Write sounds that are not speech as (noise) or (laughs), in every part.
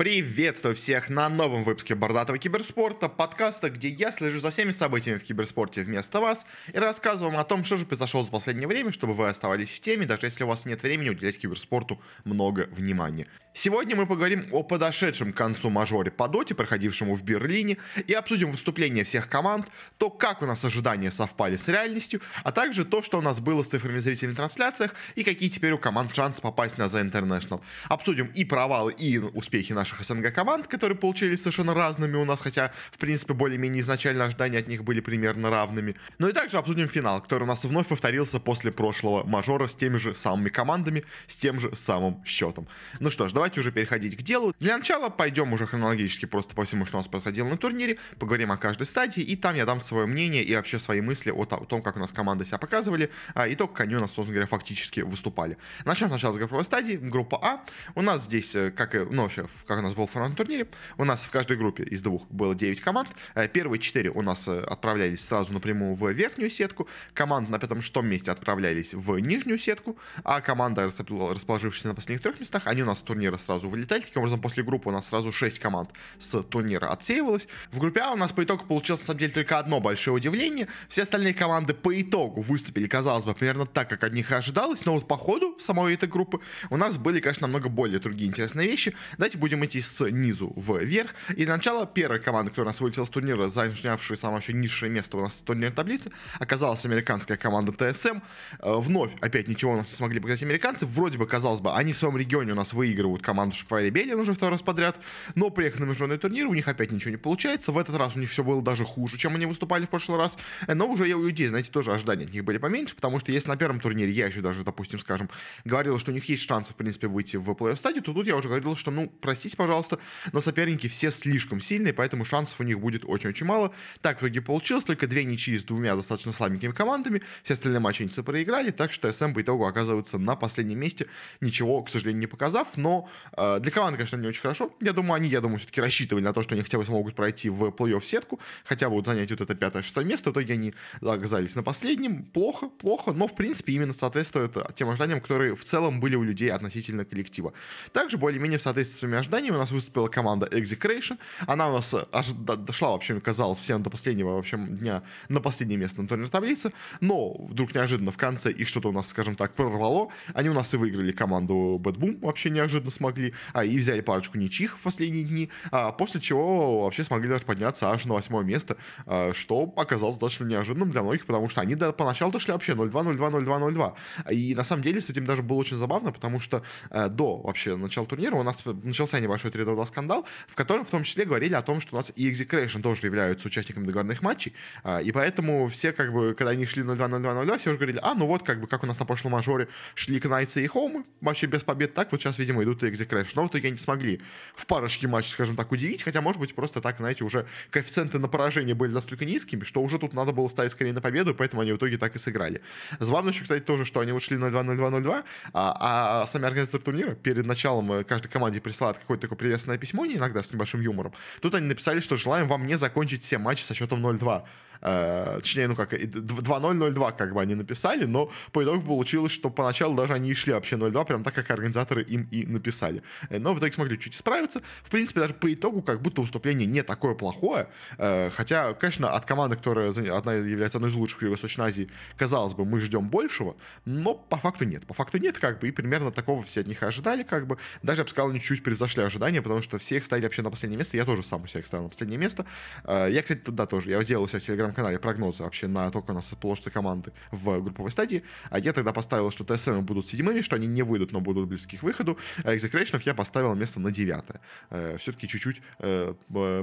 Приветствую всех на новом выпуске Бордатого киберспорта, подкаста, где я слежу за всеми событиями в киберспорте вместо вас и рассказываю вам о том, что же произошло за последнее время, чтобы вы оставались в теме, даже если у вас нет времени уделять киберспорту много внимания. Сегодня мы поговорим о подошедшем к концу мажоре по доте, проходившему в Берлине, и обсудим выступления всех команд, то, как у нас ожидания совпали с реальностью, а также то, что у нас было с цифрами в зрительных трансляциях и какие теперь у команд шансы попасть на The International. Обсудим и провалы, и успехи наших СНГ команд, которые получились совершенно разными у нас, хотя, в принципе, более-менее изначально ожидания от них были примерно равными. Ну и также обсудим финал, который у нас вновь повторился после прошлого мажора с теми же самыми командами, с тем же самым счетом. Ну что ж, давайте уже переходить к делу. Для начала пойдем уже хронологически просто по всему, что у нас происходило на турнире, поговорим о каждой стадии, и там я дам свое мнение и вообще свои мысли о том, как у нас команды себя показывали, а, и то, как они у нас, собственно говоря, фактически выступали. Начнем сначала с групповой стадии, группа А. У нас здесь, э, как и, ну, вообще, как у нас был формат турнире, у нас в каждой группе из двух было 9 команд. Э, первые 4 у нас э, отправлялись сразу напрямую в верхнюю сетку, команды на пятом-шестом месте отправлялись в нижнюю сетку, а команда, расположившаяся на последних трех местах, они у нас с турнира сразу вылетали. Таким образом, после группы у нас сразу 6 команд с турнира отсеивалось. В группе А у нас по итогу получилось, на самом деле, только одно большое удивление. Все остальные команды по итогу выступили, казалось бы, примерно так, как от них и ожидалось, но вот по ходу самой этой группы у нас были, конечно, намного более другие интересные вещи. Давайте будем идти снизу вверх. И для начала первая команда, которая у нас вылетела с турнира, занявшая самое вообще низшее место у нас в турнирной таблице, оказалась американская команда ТСМ. Э, вновь опять ничего у нас не смогли показать американцы. Вроде бы, казалось бы, они в своем регионе у нас выигрывают команду Шпари Белин уже второй раз подряд, но приехали на международный турнир, у них опять ничего не получается. В этот раз у них все было даже хуже, чем они выступали в прошлый раз. Но уже я у людей, знаете, тоже ожидания от них были поменьше, потому что если на первом турнире я еще даже, допустим, скажем, говорил, что у них есть шансы, в принципе, выйти в плей-офф стадию, то тут я уже говорил, что, ну, простите, пожалуйста, но соперники все слишком сильные, поэтому шансов у них будет очень-очень мало. Так в итоге получилось, только две ничьи с двумя достаточно слабенькими командами, все остальные матчи они проиграли, так что СМ по итогу оказывается на последнем месте, ничего, к сожалению, не показав, но для команды, конечно, не очень хорошо. Я думаю, они, я думаю, все-таки рассчитывали на то, что они хотя бы смогут пройти в плей-офф сетку, хотя бы вот занять вот это пятое-шестое место, в итоге они оказались на последнем, плохо, плохо, но в принципе именно соответствует тем ожиданиям, которые в целом были у людей относительно коллектива. Также более-менее в соответствии с своими ожиданиями у нас выступила команда Execration. Она у нас аж дошла, вообще, казалось, всем до последнего вообще дня на последнее место на турнирной таблице, но вдруг неожиданно в конце их что-то у нас, скажем так, прорвало. Они у нас и выиграли команду Bad Boom, вообще неожиданно смогли, а и взяли парочку ничьих в последние дни, а после чего вообще смогли даже подняться аж на восьмое место, а, что оказалось достаточно неожиданным для многих, потому что они до, поначалу дошли вообще 0-2, 0-2, 0-2, 0-2. И на самом деле с этим даже было очень забавно, потому что э, до вообще начала турнира у нас начался небольшой 3-2 скандал, в котором в том числе говорили о том, что у нас и Execration тоже являются участниками договорных матчей, э, и поэтому все как бы, когда они шли 0-2, 0-2, 0-2, все уже говорили, а, ну вот как бы, как у нас на прошлом мажоре шли Кнайцы и Хоумы, вообще без побед, так вот сейчас, видимо, идут и Execration. Но в итоге они смогли в парочке матчей, скажем так, удивить, хотя, может быть, просто так, знаете, уже коэффициенты на поражение были настолько низкими, что уже тут надо было ставить скорее на победу, поэтому они в итоге так и сыграли. Забавно еще, кстати, тоже, что они ушли 0-2, 0-2, 0-2, а, а сами организаторы турнира перед началом э, каждой команде присылают какое-то такое приветственное письмо, не иногда с небольшим юмором. Тут они написали, что желаем вам не закончить все матчи со счетом 0-2. Э, точнее, ну как, 2-0-0-2 как бы они написали, но по итогу получилось, что поначалу даже они и шли вообще 0-2, прям так, как организаторы им и написали. Э, но в итоге смогли чуть справиться. В принципе, даже по итогу как будто выступление не такое плохое, э, хотя, конечно, от команды, которая одна является одной из лучших в Юго-Восточной Азии, казалось бы, мы ждем большего, но по факту нет. По факту нет, как бы, и примерно такого все от них ожидали, как бы. Даже, я бы сказал, они чуть-чуть превзошли ожидания, потому что все их ставили вообще на последнее место. Я тоже сам у их ставил на последнее место. Я, кстати, туда тоже. Я делал у себя в Телеграм телеграм-канале прогнозы вообще на то, как у нас расположатся команды в групповой стадии. А я тогда поставил, что ТСМ будут седьмыми, что они не выйдут, но будут близки к выходу. А Execration я поставил место на девятое. Э, Все-таки чуть-чуть э,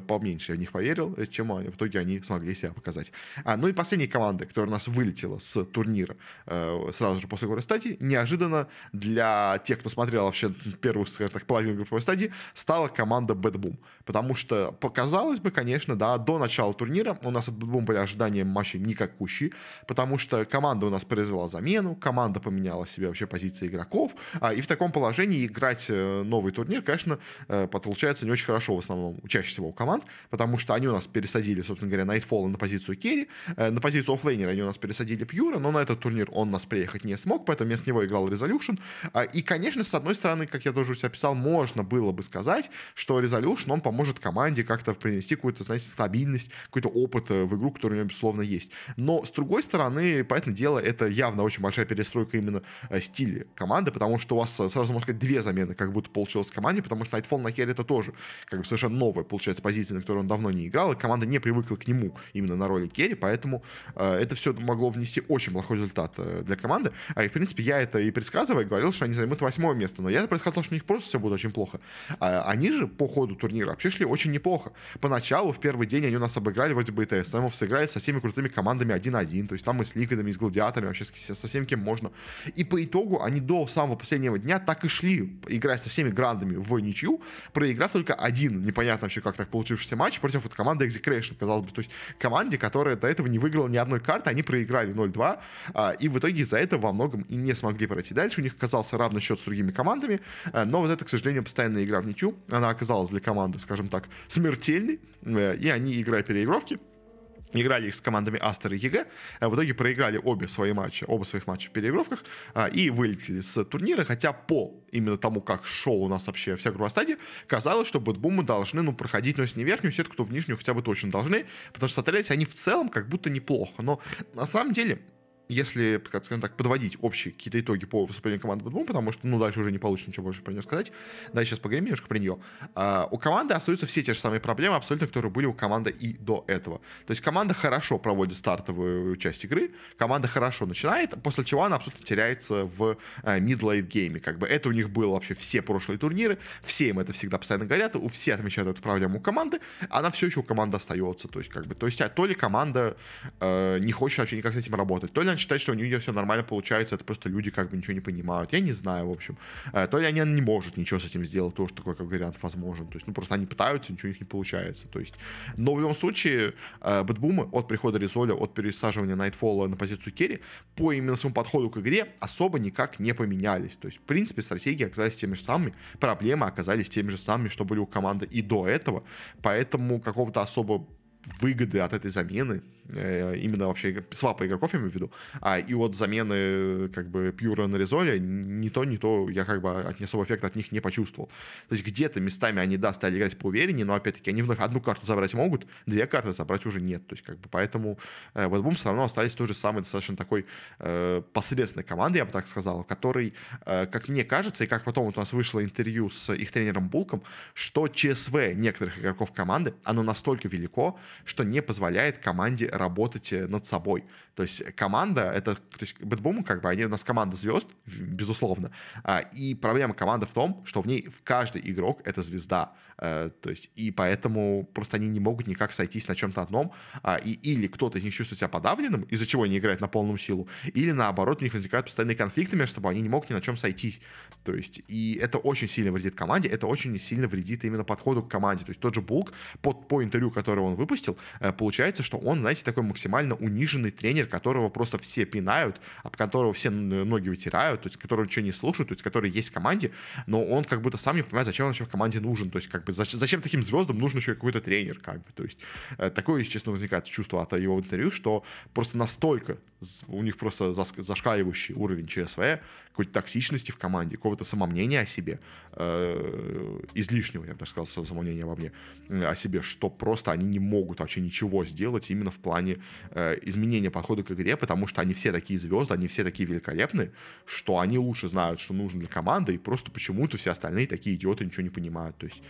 поменьше я в них поверил, э, чем в итоге они смогли себя показать. А, ну и последняя команда, которая у нас вылетела с турнира сразу же после групповой стадии, неожиданно для тех, кто смотрел вообще первую, скажем так, половину групповой стадии, стала команда Bad Boom. Потому что показалось бы, конечно, да, до начала турнира у нас от Bad Boom были ожидания матча никакущие, потому что команда у нас произвела замену, команда поменяла себе вообще позиции игроков, а, и в таком положении играть э, новый турнир, конечно, э, получается не очень хорошо в основном, чаще всего у команд, потому что они у нас пересадили, собственно говоря, Nightfall на позицию керри, э, на позицию оффлейнера они у нас пересадили Пьюра, но на этот турнир он нас приехать не смог, поэтому вместо него играл Resolution, а, и, конечно, с одной стороны, как я тоже у себя писал, можно было бы сказать, что Resolution, он поможет команде как-то принести какую-то, знаете, стабильность, какой-то опыт в игру, который у него, безусловно, есть. Но, с другой стороны, поэтому дело, это явно очень большая перестройка именно стиля команды, потому что у вас сразу, можно сказать, две замены как будто получилось в команде, потому что Nightfall на керри это тоже как бы совершенно новая, получается, позиция, на которой он давно не играл, и команда не привыкла к нему именно на роли керри, поэтому э, это все могло внести очень плохой результат э, для команды. А и, в принципе, я это и предсказывая, говорил, что они займут восьмое место, но я это предсказал, что у них просто все будет очень плохо. А они же по ходу турнира вообще шли очень неплохо. Поначалу, в первый день они у нас обыграли вроде бы и ТСМов, сыграли со всеми крутыми командами 1-1, то есть там и с Ликвидами, и с Гладиаторами, вообще со всем кем можно. И по итогу они до самого последнего дня так и шли, играя со всеми грандами в ничью, проиграв только один непонятно вообще, как так получившийся матч против вот команды Execration, казалось бы. То есть команде, которая до этого не выиграла ни одной карты, они проиграли 0-2, а, и в итоге из-за этого во многом и не смогли пройти дальше. У них оказался равный счет с другими командами, а, но вот это, к сожалению, постоянная игра в ничью. Она оказалась для команды, скажем так, смертельной, э, и они, играя переигровки, играли их с командами Aster и EG, в итоге проиграли обе свои матчи, оба своих матча в переигровках а, и вылетели с турнира, хотя по именно тому, как шел у нас вообще вся группа стадии, казалось, что BetBoom ы должны, ну, проходить, но если не верхнюю сетку, то в нижнюю хотя бы точно должны, потому что смотрелись они в целом как будто неплохо, но на самом деле если, скажем так, подводить общие какие-то итоги по выступлению команды BetBoom, потому что, ну, дальше уже не получится ничего больше про нее сказать, да, сейчас поговорим немножко про нее. А, у команды остаются все те же самые проблемы, абсолютно, которые были у команды и до этого. То есть команда хорошо проводит стартовую часть игры, команда хорошо начинает, после чего она абсолютно теряется в а, mid-late гейме. Как бы это у них было вообще все прошлые турниры, все им это всегда постоянно говорят, у все отмечают эту проблему у команды, она все еще у команды остается. То есть, как бы, то есть, а, то ли команда э, не хочет вообще никак с этим работать, то ли она считает, что у нее все нормально получается, это просто люди как бы ничего не понимают. Я не знаю, в общем. Э, то ли они не может ничего с этим сделать, тоже такой как вариант возможен. То есть, ну, просто они пытаются, ничего у них не получается. То есть, но в любом случае, э, Бэтбумы от прихода Резоля, от пересаживания Найтфола на позицию керри, по именно своему подходу к игре особо никак не поменялись. То есть, в принципе, стратегии оказались теми же самыми, проблемы оказались теми же самыми, что были у команды и до этого. Поэтому какого-то особо выгоды от этой замены именно вообще свапа игроков, я имею в виду, а и вот замены как бы Пьюра на Резоле, не то, не то, я как бы от не особого эффекта от них не почувствовал. То есть где-то местами они, да, стали играть поувереннее, но опять-таки они вновь одну карту забрать могут, две карты забрать уже нет. То есть как бы поэтому э, в все равно остались той же самой достаточно такой э, посредственной командой, я бы так сказал, который, э, как мне кажется, и как потом вот у нас вышло интервью с их тренером Булком, что ЧСВ некоторых игроков команды, оно настолько велико, что не позволяет команде работать над собой. То есть команда, это, то есть BetBoom, как бы, они у нас команда звезд, безусловно, а, и проблема команды в том, что в ней в каждый игрок это звезда. Э, то есть, и поэтому просто они не могут никак сойтись на чем-то одном, а, и или кто-то из них чувствует себя подавленным, из-за чего они играют на полную силу, или наоборот, у них возникают постоянные конфликты между собой, они не могут ни на чем сойтись. То есть, и это очень сильно вредит команде, это очень сильно вредит именно подходу к команде. То есть, тот же Булк, по, по интервью, которое он выпустил, э, получается, что он, знаете, такой максимально униженный тренер, которого просто все пинают, об которого все ноги вытирают, то есть, которого ничего не слушают, то есть, который есть в команде, но он как будто сам не понимает, зачем он вообще в команде нужен. То есть, как бы зачем, зачем таким звездам нужен еще какой-то тренер, как бы. То есть э, такое, если честно, возникает чувство от его интервью, что просто настолько у них просто зашкаливающий уровень ЧСВ, какой-то токсичности в команде, какого-то самомнения о себе, э, излишнего, я бы так сказал, самомнения обо мне, э, о себе, что просто они не могут вообще ничего сделать именно в плане э, изменения подхода к игре, потому что они все такие звезды, они все такие великолепные, что они лучше знают, что нужно для команды, и просто почему-то все остальные такие идиоты ничего не понимают. То есть,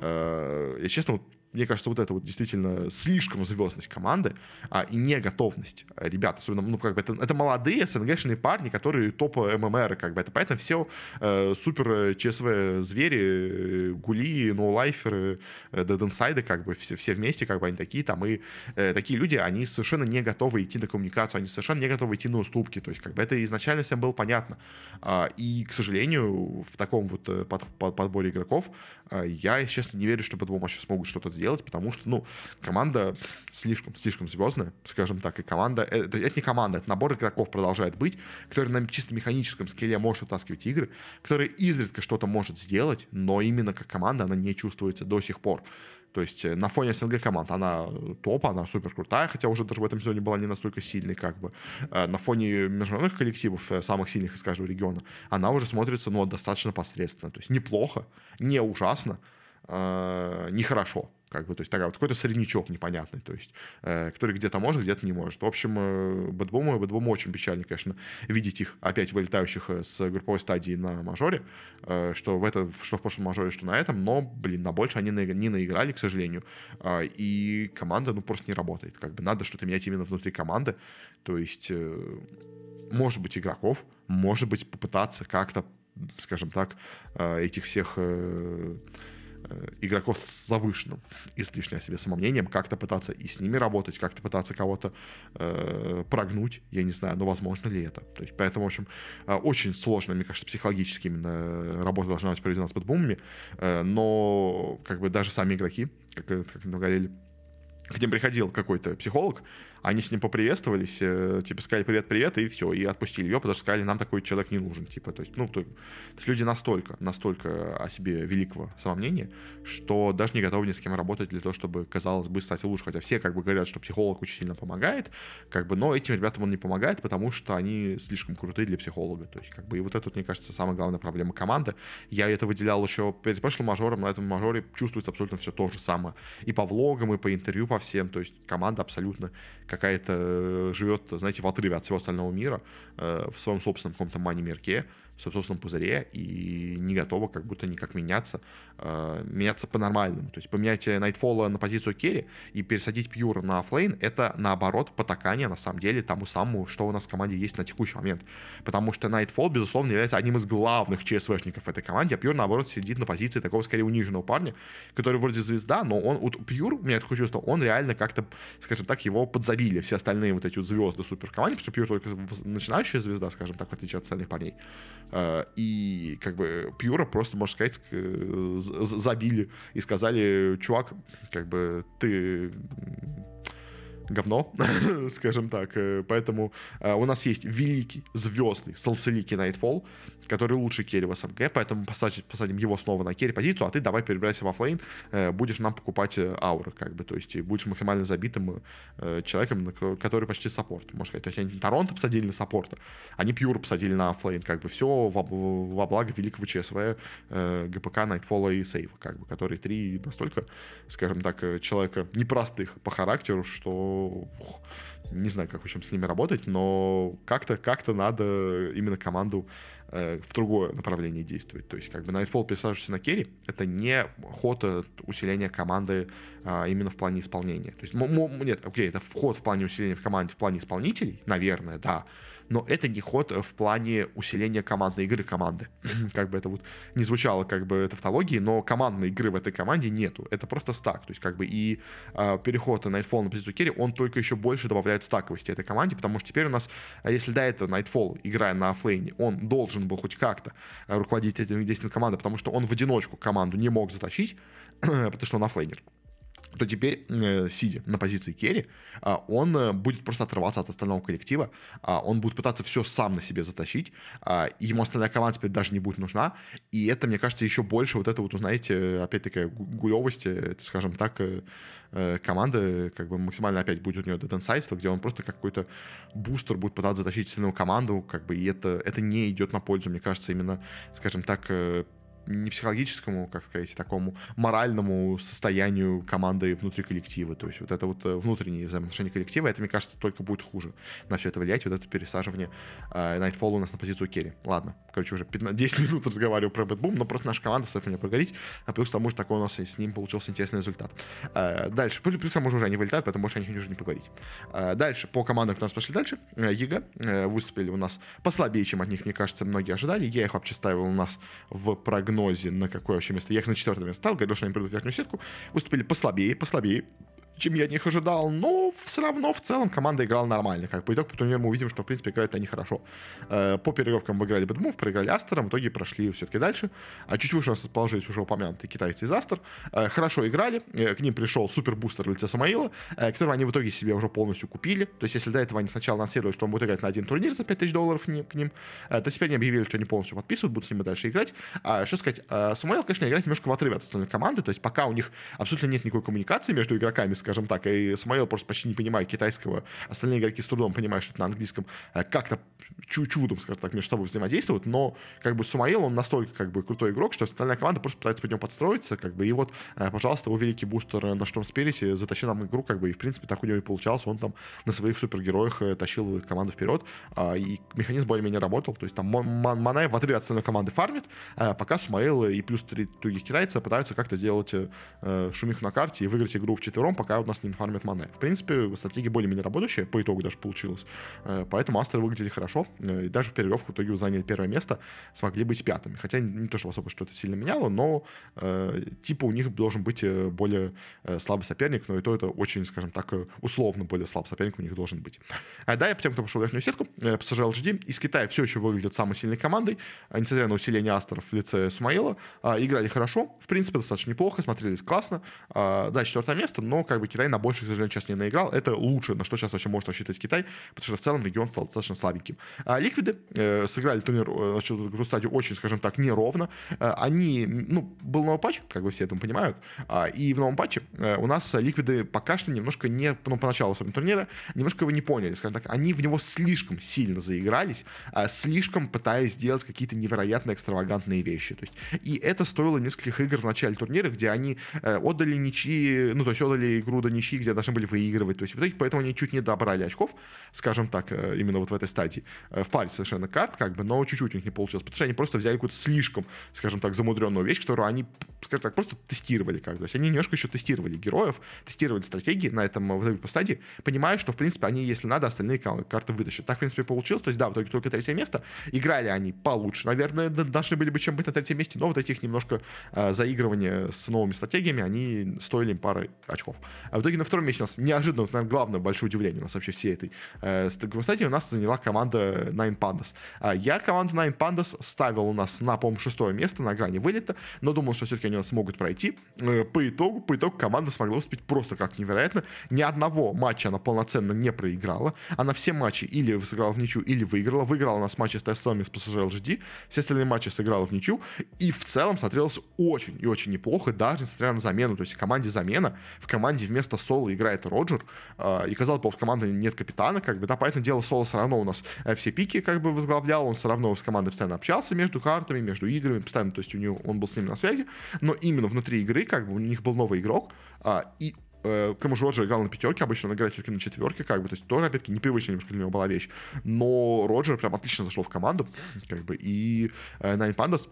я честно, вот мне кажется, вот это вот действительно слишком звездность команды а, и не готовность ребят, особенно, ну, как бы это, это молодые СНГшные парни, которые топ ММР, как бы это, поэтому все э, супер ЧСВ звери, гули, ноулайферы, дединсайды, как бы все, все вместе, как бы они такие там, и э, такие люди, они совершенно не готовы идти на коммуникацию, они совершенно не готовы идти на уступки, то есть как бы это изначально всем было понятно. А, и, к сожалению, в таком вот э, под, под, подборе игроков а, я, честно, не верю, что по-другому еще смогут что-то сделать потому что, ну, команда слишком, слишком звездная, скажем так, и команда, это, это не команда, это набор игроков продолжает быть, который на чисто механическом скеле может вытаскивать игры, который изредка что-то может сделать, но именно как команда она не чувствуется до сих пор. То есть э, на фоне СНГ команд она топ, она супер крутая, хотя уже даже в этом сезоне была не настолько сильной, как бы. Э, на фоне международных коллективов, э, самых сильных из каждого региона, она уже смотрится, ну, достаточно посредственно. То есть неплохо, не ужасно, не хорошо как бы, то есть такая вот какой-то среднячок непонятный, то есть, э, который где-то может, где-то не может. В общем, э, Бэтбуму, Бэтбуму очень печально, конечно, видеть их опять вылетающих э, с групповой стадии на мажоре, э, что в это, что в прошлом мажоре, что на этом, но, блин, на больше они на, не наиграли, к сожалению, э, и команда, ну, просто не работает, как бы. Надо что-то менять именно внутри команды, то есть, э, может быть, игроков, может быть, попытаться как-то, скажем так, э, этих всех э, игроков с завышенным излишне о себе самомнением, как-то пытаться и с ними работать, как-то пытаться кого-то э, прогнуть, я не знаю, но возможно ли это. То есть, поэтому, в общем, э, очень сложно, мне кажется, психологически именно работа должна быть проведена с бэтбумами, э, но как бы даже сами игроки, как, как говорили, к ним приходил какой-то психолог, они с ним поприветствовались, э, типа сказали привет-привет, и все, и отпустили ее, потому что сказали, нам такой человек не нужен, типа, то есть, ну, то, то есть люди настолько, настолько о себе великого самомнения, что даже не готовы ни с кем работать для того, чтобы, казалось бы, стать лучше, хотя все как бы говорят, что психолог очень сильно помогает, как бы, но этим ребятам он не помогает, потому что они слишком крутые для психолога, то есть, как бы, и вот это, мне кажется, самая главная проблема команды, я это выделял еще перед прошлым мажором, на этом мажоре чувствуется абсолютно все то же самое, и по влогам, и по интервью, по всем, то есть, команда абсолютно какая-то э, живет, знаете, в отрыве от всего остального мира, э, в своем собственном каком-то манямирке, в собственном пузыре и не готова как будто никак меняться, э, меняться по-нормальному. То есть поменять Nightfall а на позицию керри и пересадить Pure а на оффлейн — это, наоборот, потакание, на самом деле, тому самому, что у нас в команде есть на текущий момент. Потому что Nightfall, безусловно, является одним из главных ЧСВшников этой команде, а Pure, наоборот, сидит на позиции такого, скорее, униженного парня, который вроде звезда, но он, вот Пьюр, у меня такое чувство, он реально как-то, скажем так, его подзабили все остальные вот эти вот звезды суперкоманды, потому что Пьюр только начинающая звезда, скажем так, в отличие от остальных парней. Э, и как бы Пьюра просто, можно сказать, забили и сказали, чувак, как бы ты говно, (laughs) скажем так. Э, поэтому э, у нас есть великий, звездный, солцеликий Nightfall, который лучше керри в СНГ, поэтому посадим, посадим его снова на керри позицию, а ты давай перебирайся в оффлейн, э, будешь нам покупать ауры, как бы, то есть будешь максимально забитым человеком, который почти саппорт, можно сказать. То есть они TORONTOTOKYO посадили на саппорта, они Pure посадили на оффлейн, как бы все во, во благо великого ЧСВ, gpk, Nightfall а и Save а, как бы, которые три настолько, скажем так, человека непростых по характеру, что не знаю, как в общем с ними работать, но как-то как надо именно команду э, в другое направление действовать. То есть как бы Nightfall, пересаживаешься на керри, это не ход усиления команды а, именно в плане исполнения. То есть, нет, окей, это вход в плане усиления в команде, в плане исполнителей, наверное, да, но это не ход в плане усиления командной игры команды. (clears throat) как бы это вот не звучало как бы тавтологии, но командной игры в этой команде нету. Это просто стак. То есть как бы и э, переход на Nightfall на позицию керри, он только еще больше добавляет стаковости этой команде, потому что теперь у нас, а если до этого Nightfall, играя на оффлейне, он должен был хоть как-то руководить этим действием команды, потому что он в одиночку команду не мог затащить, (clears throat) потому что он оффлейнер то теперь, э, сидя на позиции керри, э, он э, будет просто отрываться от остального коллектива, э, он будет пытаться все сам на себе затащить, э, ему остальная команда теперь даже не будет нужна, и это, мне кажется, еще больше вот это вот, узнаете, опять-таки, гулевости, это, скажем так, э, э, команды, как бы максимально опять будет у нее дединсайдство, где он просто какой-то бустер будет пытаться затащить сильную команду, как бы, и это, это не идет на пользу, мне кажется, именно, скажем так, э, не психологическому, как сказать, такому моральному состоянию команды внутри коллектива. То есть вот это вот э, внутренние взаимоотношения коллектива, это, мне кажется, только будет хуже на все это влиять, вот это пересаживание э, Nightfall у нас на позицию керри. Ладно, короче, уже 15, 10 минут разговариваю про BetBoom, но просто наша команда, стоит мне поговорить, а плюс к тому, что такой у нас с ним получился интересный результат. Э, дальше, плюс, плюс к тому же уже они вылетают, поэтому больше о них уже не поговорить. Э, дальше, по командам, которые у нас пошли дальше, э, ЕГА э, выступили у нас послабее, чем от них, мне кажется, многие ожидали. Я их вообще ставил у нас в прогнозе на какое вообще место. Я их на четвертое место ставил, говорил, что они придут в верхнюю сетку. Выступили послабее, послабее чем я них ожидал, но все равно в целом команда играла нормально. Как по итогу по турниру мы увидим, что, в принципе, играют они хорошо. Э, по переигровкам выиграли Бэдмув, проиграли Астером, в итоге прошли все-таки дальше. А чуть выше у нас расположились уже упомянутые китайцы из Астер. Э, хорошо играли, э, к ним пришел супербустер в лице Сумаила, которого они в итоге себе уже полностью купили. То есть, если до этого они сначала анонсировали, что он будет играть на один турнир за 5000 долларов к ним, то теперь они объявили, что они полностью подписывают, будут с ними дальше играть. А, что сказать, Сумаил, конечно, играет немножко в отрыве от остальной команды, то есть пока у них абсолютно нет никакой коммуникации между игроками, скажем так, и Самуэл просто почти не понимает китайского, остальные игроки с трудом понимают, что на английском э, как-то чудом, скажем так, между собой взаимодействуют, но как бы Сумаил, он настолько как бы крутой игрок, что остальная команда просто пытается под него подстроиться, как бы, и вот, э, пожалуйста, его великий бустер на Штом Спирисе затащил нам игру, как бы, и в принципе так у него и получалось, он там на своих супергероях э, тащил команду вперед, а, и механизм более-менее работал, то есть там Манай в отрыве от остальной команды фармит, пока Сумаил и плюс три других китайца пытаются как-то сделать шумиху на карте и выиграть игру в четвером, пока у нас не инфармит Мане. В принципе, стратегия более-менее работающая, по итогу даже получилась. Э, поэтому Астеры выглядели хорошо, э, и даже в переигровку в итоге заняли первое место, смогли быть пятыми. Хотя не то, что особо что-то сильно меняло, но э, типа у них должен быть э, более слабый соперник, но и то это очень, скажем так, условно более слабый соперник у них должен быть. А да, я тем, кто пошел в верхнюю сетку, PSG LGD из Китая все еще выглядит самой сильной командой, несмотря на усиление Астеров в лице Сумаила. Э, играли хорошо, в принципе, достаточно неплохо, смотрелись классно. Э, да, четвертое место, но как бы Китай на больших, к сожалению, сейчас не наиграл. Это лучше, на что сейчас вообще может рассчитывать Китай, потому что в целом регион стал достаточно слабеньким. А Ликвиды э, сыграли турнир э, значит, эту стадию очень, скажем так, неровно. Э, они, ну, был новый патч, как бы все это понимают, э, и в новом патче э, у нас Ликвиды пока что немножко не, ну, поначалу особенно турнира, немножко его не поняли, скажем так, они в него слишком сильно заигрались, э, слишком пытаясь сделать какие-то невероятно экстравагантные вещи. То есть, и это стоило нескольких игр в начале турнира, где они э, отдали ничьи, ну, то есть отдали игру до ничьи, где должны были выигрывать. То есть в итоге поэтому они чуть не добрали очков, скажем так, э, именно вот в этой стадии. Э, в паре совершенно карт, как бы, но чуть-чуть у них не получилось, потому что они просто взяли какую-то слишком, скажем так, замудренную вещь, которую они, скажем так, просто тестировали как бы. То есть они немножко еще тестировали героев, тестировали стратегии на этом вот этой стадии, понимая, что, в принципе, они, если надо, остальные карты вытащат. Так, в принципе, получилось. То есть, да, в итоге только третье место. Играли они получше, наверное, должны были бы чем быть на третьем месте, но вот этих немножко э, заигрывания с новыми стратегиями, они стоили им пары очков. А в итоге на втором месте у нас неожиданно, наверное, главное большое удивление у нас вообще всей этой э, стадии у нас заняла команда Nine Pandas. А я команду Nine Pandas ставил у нас на, по-моему, шестое место на грани вылета, но думал, что все-таки они у нас смогут пройти. Э, по итогу, по итогу команда смогла выступить просто как невероятно. Ни одного матча она полноценно не проиграла. Она все матчи или сыграла в ничью, или выиграла. Выиграла у нас матчи с TSM и с PSG LGD. Все остальные матчи сыграла в ничью. И в целом смотрелось очень и очень неплохо, даже несмотря на замену. То есть в команде замена, в команде вместо Соло играет Роджер. Э, и казалось бы, в команде нет капитана, как бы, да, поэтому дело Соло все равно у нас э, все пики как бы возглавлял, он все равно с командой постоянно общался между картами, между играми, постоянно, то есть у него, он был с ними на связи, но именно внутри игры, как бы, у них был новый игрок, а, и к тому же Роджер играл на пятерке, обычно он играет все-таки на четверке, как бы, то есть тоже, опять-таки, непривычная немножко для него была вещь. Но Роджер прям отлично зашел в команду, как бы, и э, Nine Pandas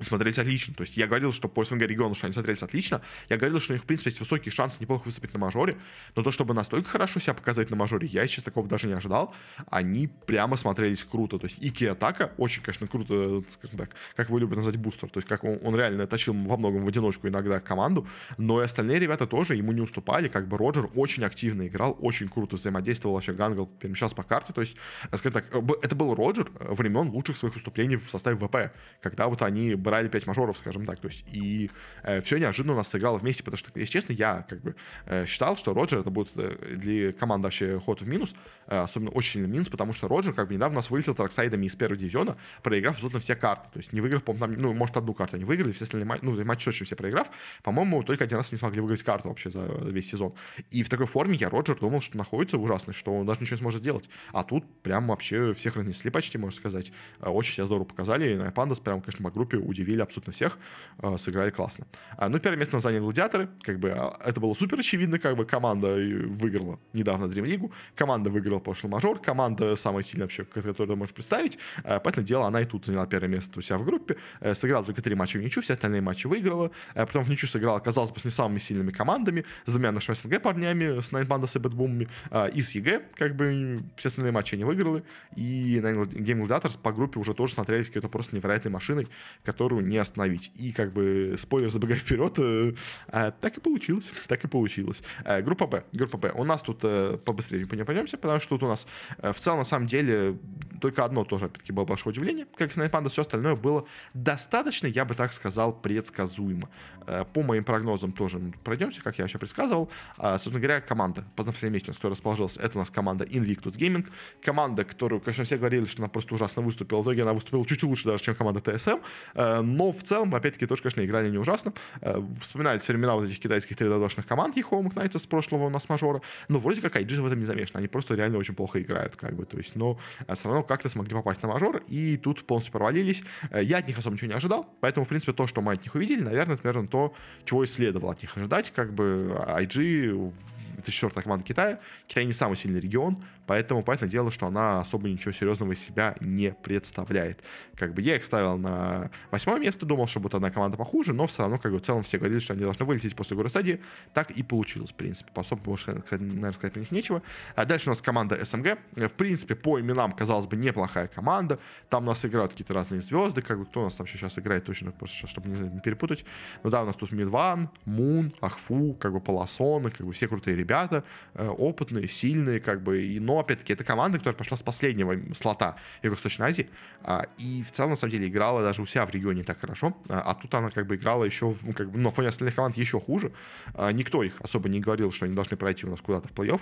смотрелись отлично. То есть я говорил, что по СНГ региону, что они смотрелись отлично. Я говорил, что у них, в принципе, есть высокий шанс неплохо выступить на мажоре. Но то, чтобы настолько хорошо себя показать на мажоре, я сейчас такого даже не ожидал. Они прямо смотрелись круто. То есть Kiyotaka очень, конечно, круто, скажем так, как вы любите назвать бустер. То есть как он, он реально тащил во многом в одиночку иногда команду. Но и остальные ребята тоже ему не уступали. Как бы RodjER очень активно играл, очень круто взаимодействовал. Вообще ганкал, перемещался по карте. То есть, скажем так, это был RodjER времен лучших своих выступлений в составе ВП. Когда вот они брали 5 мажоров, скажем так, то есть, и э, все неожиданно у нас сыграло вместе, потому что, если честно, я как бы э, считал, что Роджер это будет э, для команды вообще ход в минус, э, особенно очень сильный минус, потому что Роджер как бы недавно у нас вылетел траксайдами из первого дивизиона, проиграв абсолютно все карты, то есть не выиграв, по ну, может, одну карту они выиграли, все остальные матчи, ну, матчи точно все проиграв, по-моему, только один раз не смогли выиграть карту вообще за весь сезон. И в такой форме я Роджер думал, что находится ужасно, что он даже ничего не сможет сделать. А тут прям вообще всех разнесли почти, можно сказать. Э, очень себя здорово показали, и Nine Pandas прям, конечно, по группе удивили абсолютно всех, э, сыграли классно. А, ну, первое место заняли Гладиаторы, как бы а, это было супер очевидно, как бы команда выиграла недавно Дрим Лигу, команда выиграла прошлый мажор, команда самая сильная вообще, которую ты можешь представить, э, поэтому дело, она и тут заняла первое место у себя в группе, э, сыграла только три матча в ничью, все остальные матчи выиграла, э, потом в ничью сыграла, казалось бы, с не самыми сильными командами, с двумя нашими СНГ парнями, с Nine Pandas и Бетбумами, э, и с EG, как бы все остальные матчи они выиграли, и Game Gladiators по группе уже тоже смотрелись какой-то просто невероятной машиной, которая которую не остановить. И как бы, спойлер, забегая вперед, э, э, так и получилось, так и получилось. Э, группа Б, группа Б. У нас тут э, побыстрее пойдемся, потому что тут у нас э, в целом, на самом деле, только одно тоже, опять-таки, было большое удивление. Как и Панда, все остальное было достаточно, я бы так сказал, предсказуемо. Э, по моим прогнозам тоже пройдемся, как я еще предсказывал. А, собственно говоря, команда, по последнему месте, которая расположилась, это у нас команда Invictus Gaming. Команда, которую, конечно, все говорили, что она просто ужасно выступила. В итоге она выступила чуть лучше даже, чем команда TSM. Э, но в целом, опять-таки, тоже, конечно, играли не ужасно. Э, вспоминается времена вот этих китайских 3D команд Ехомых Найтса с прошлого у нас мажора. Но вроде как IG в этом не замешаны. Они просто реально очень плохо играют, как бы. То есть, но все равно как-то смогли попасть на мажор, и тут полностью провалились. Я от них особо ничего не ожидал, поэтому, в принципе, то, что мы от них увидели, наверное, это, наверное, то, чего и следовало от них ожидать. Как бы IG 2004 команда Китая. Китай не самый сильный регион, поэтому, понятное дело, что она особо ничего серьезного из себя не представляет. Как бы я их ставил на восьмое место, думал, что будет одна команда похуже, но все равно, как бы, в целом все говорили, что они должны вылететь после горы стадии. Так и получилось, в принципе. По особо больше, наверное, сказать про них нечего. А дальше у нас команда СМГ. В принципе, по именам, казалось бы, неплохая команда. Там у нас играют какие-то разные звезды, как бы, кто у нас там сейчас играет точно, просто чтобы не перепутать. Ну да, у нас тут Мидван, Мун, Ахфу, как бы Полосоны, как бы все крутые ребята, э, опытные, сильные, как бы, и, но, опять-таки, это команда, которая пошла с последнего слота Юго-Восточной Азии, а, и в целом, на самом деле, играла даже у себя в регионе так хорошо, а, а тут она, как бы, играла еще, ну, как бы, на фоне остальных команд еще хуже, а, никто их особо не говорил, что они должны пройти у нас куда-то в плей-офф,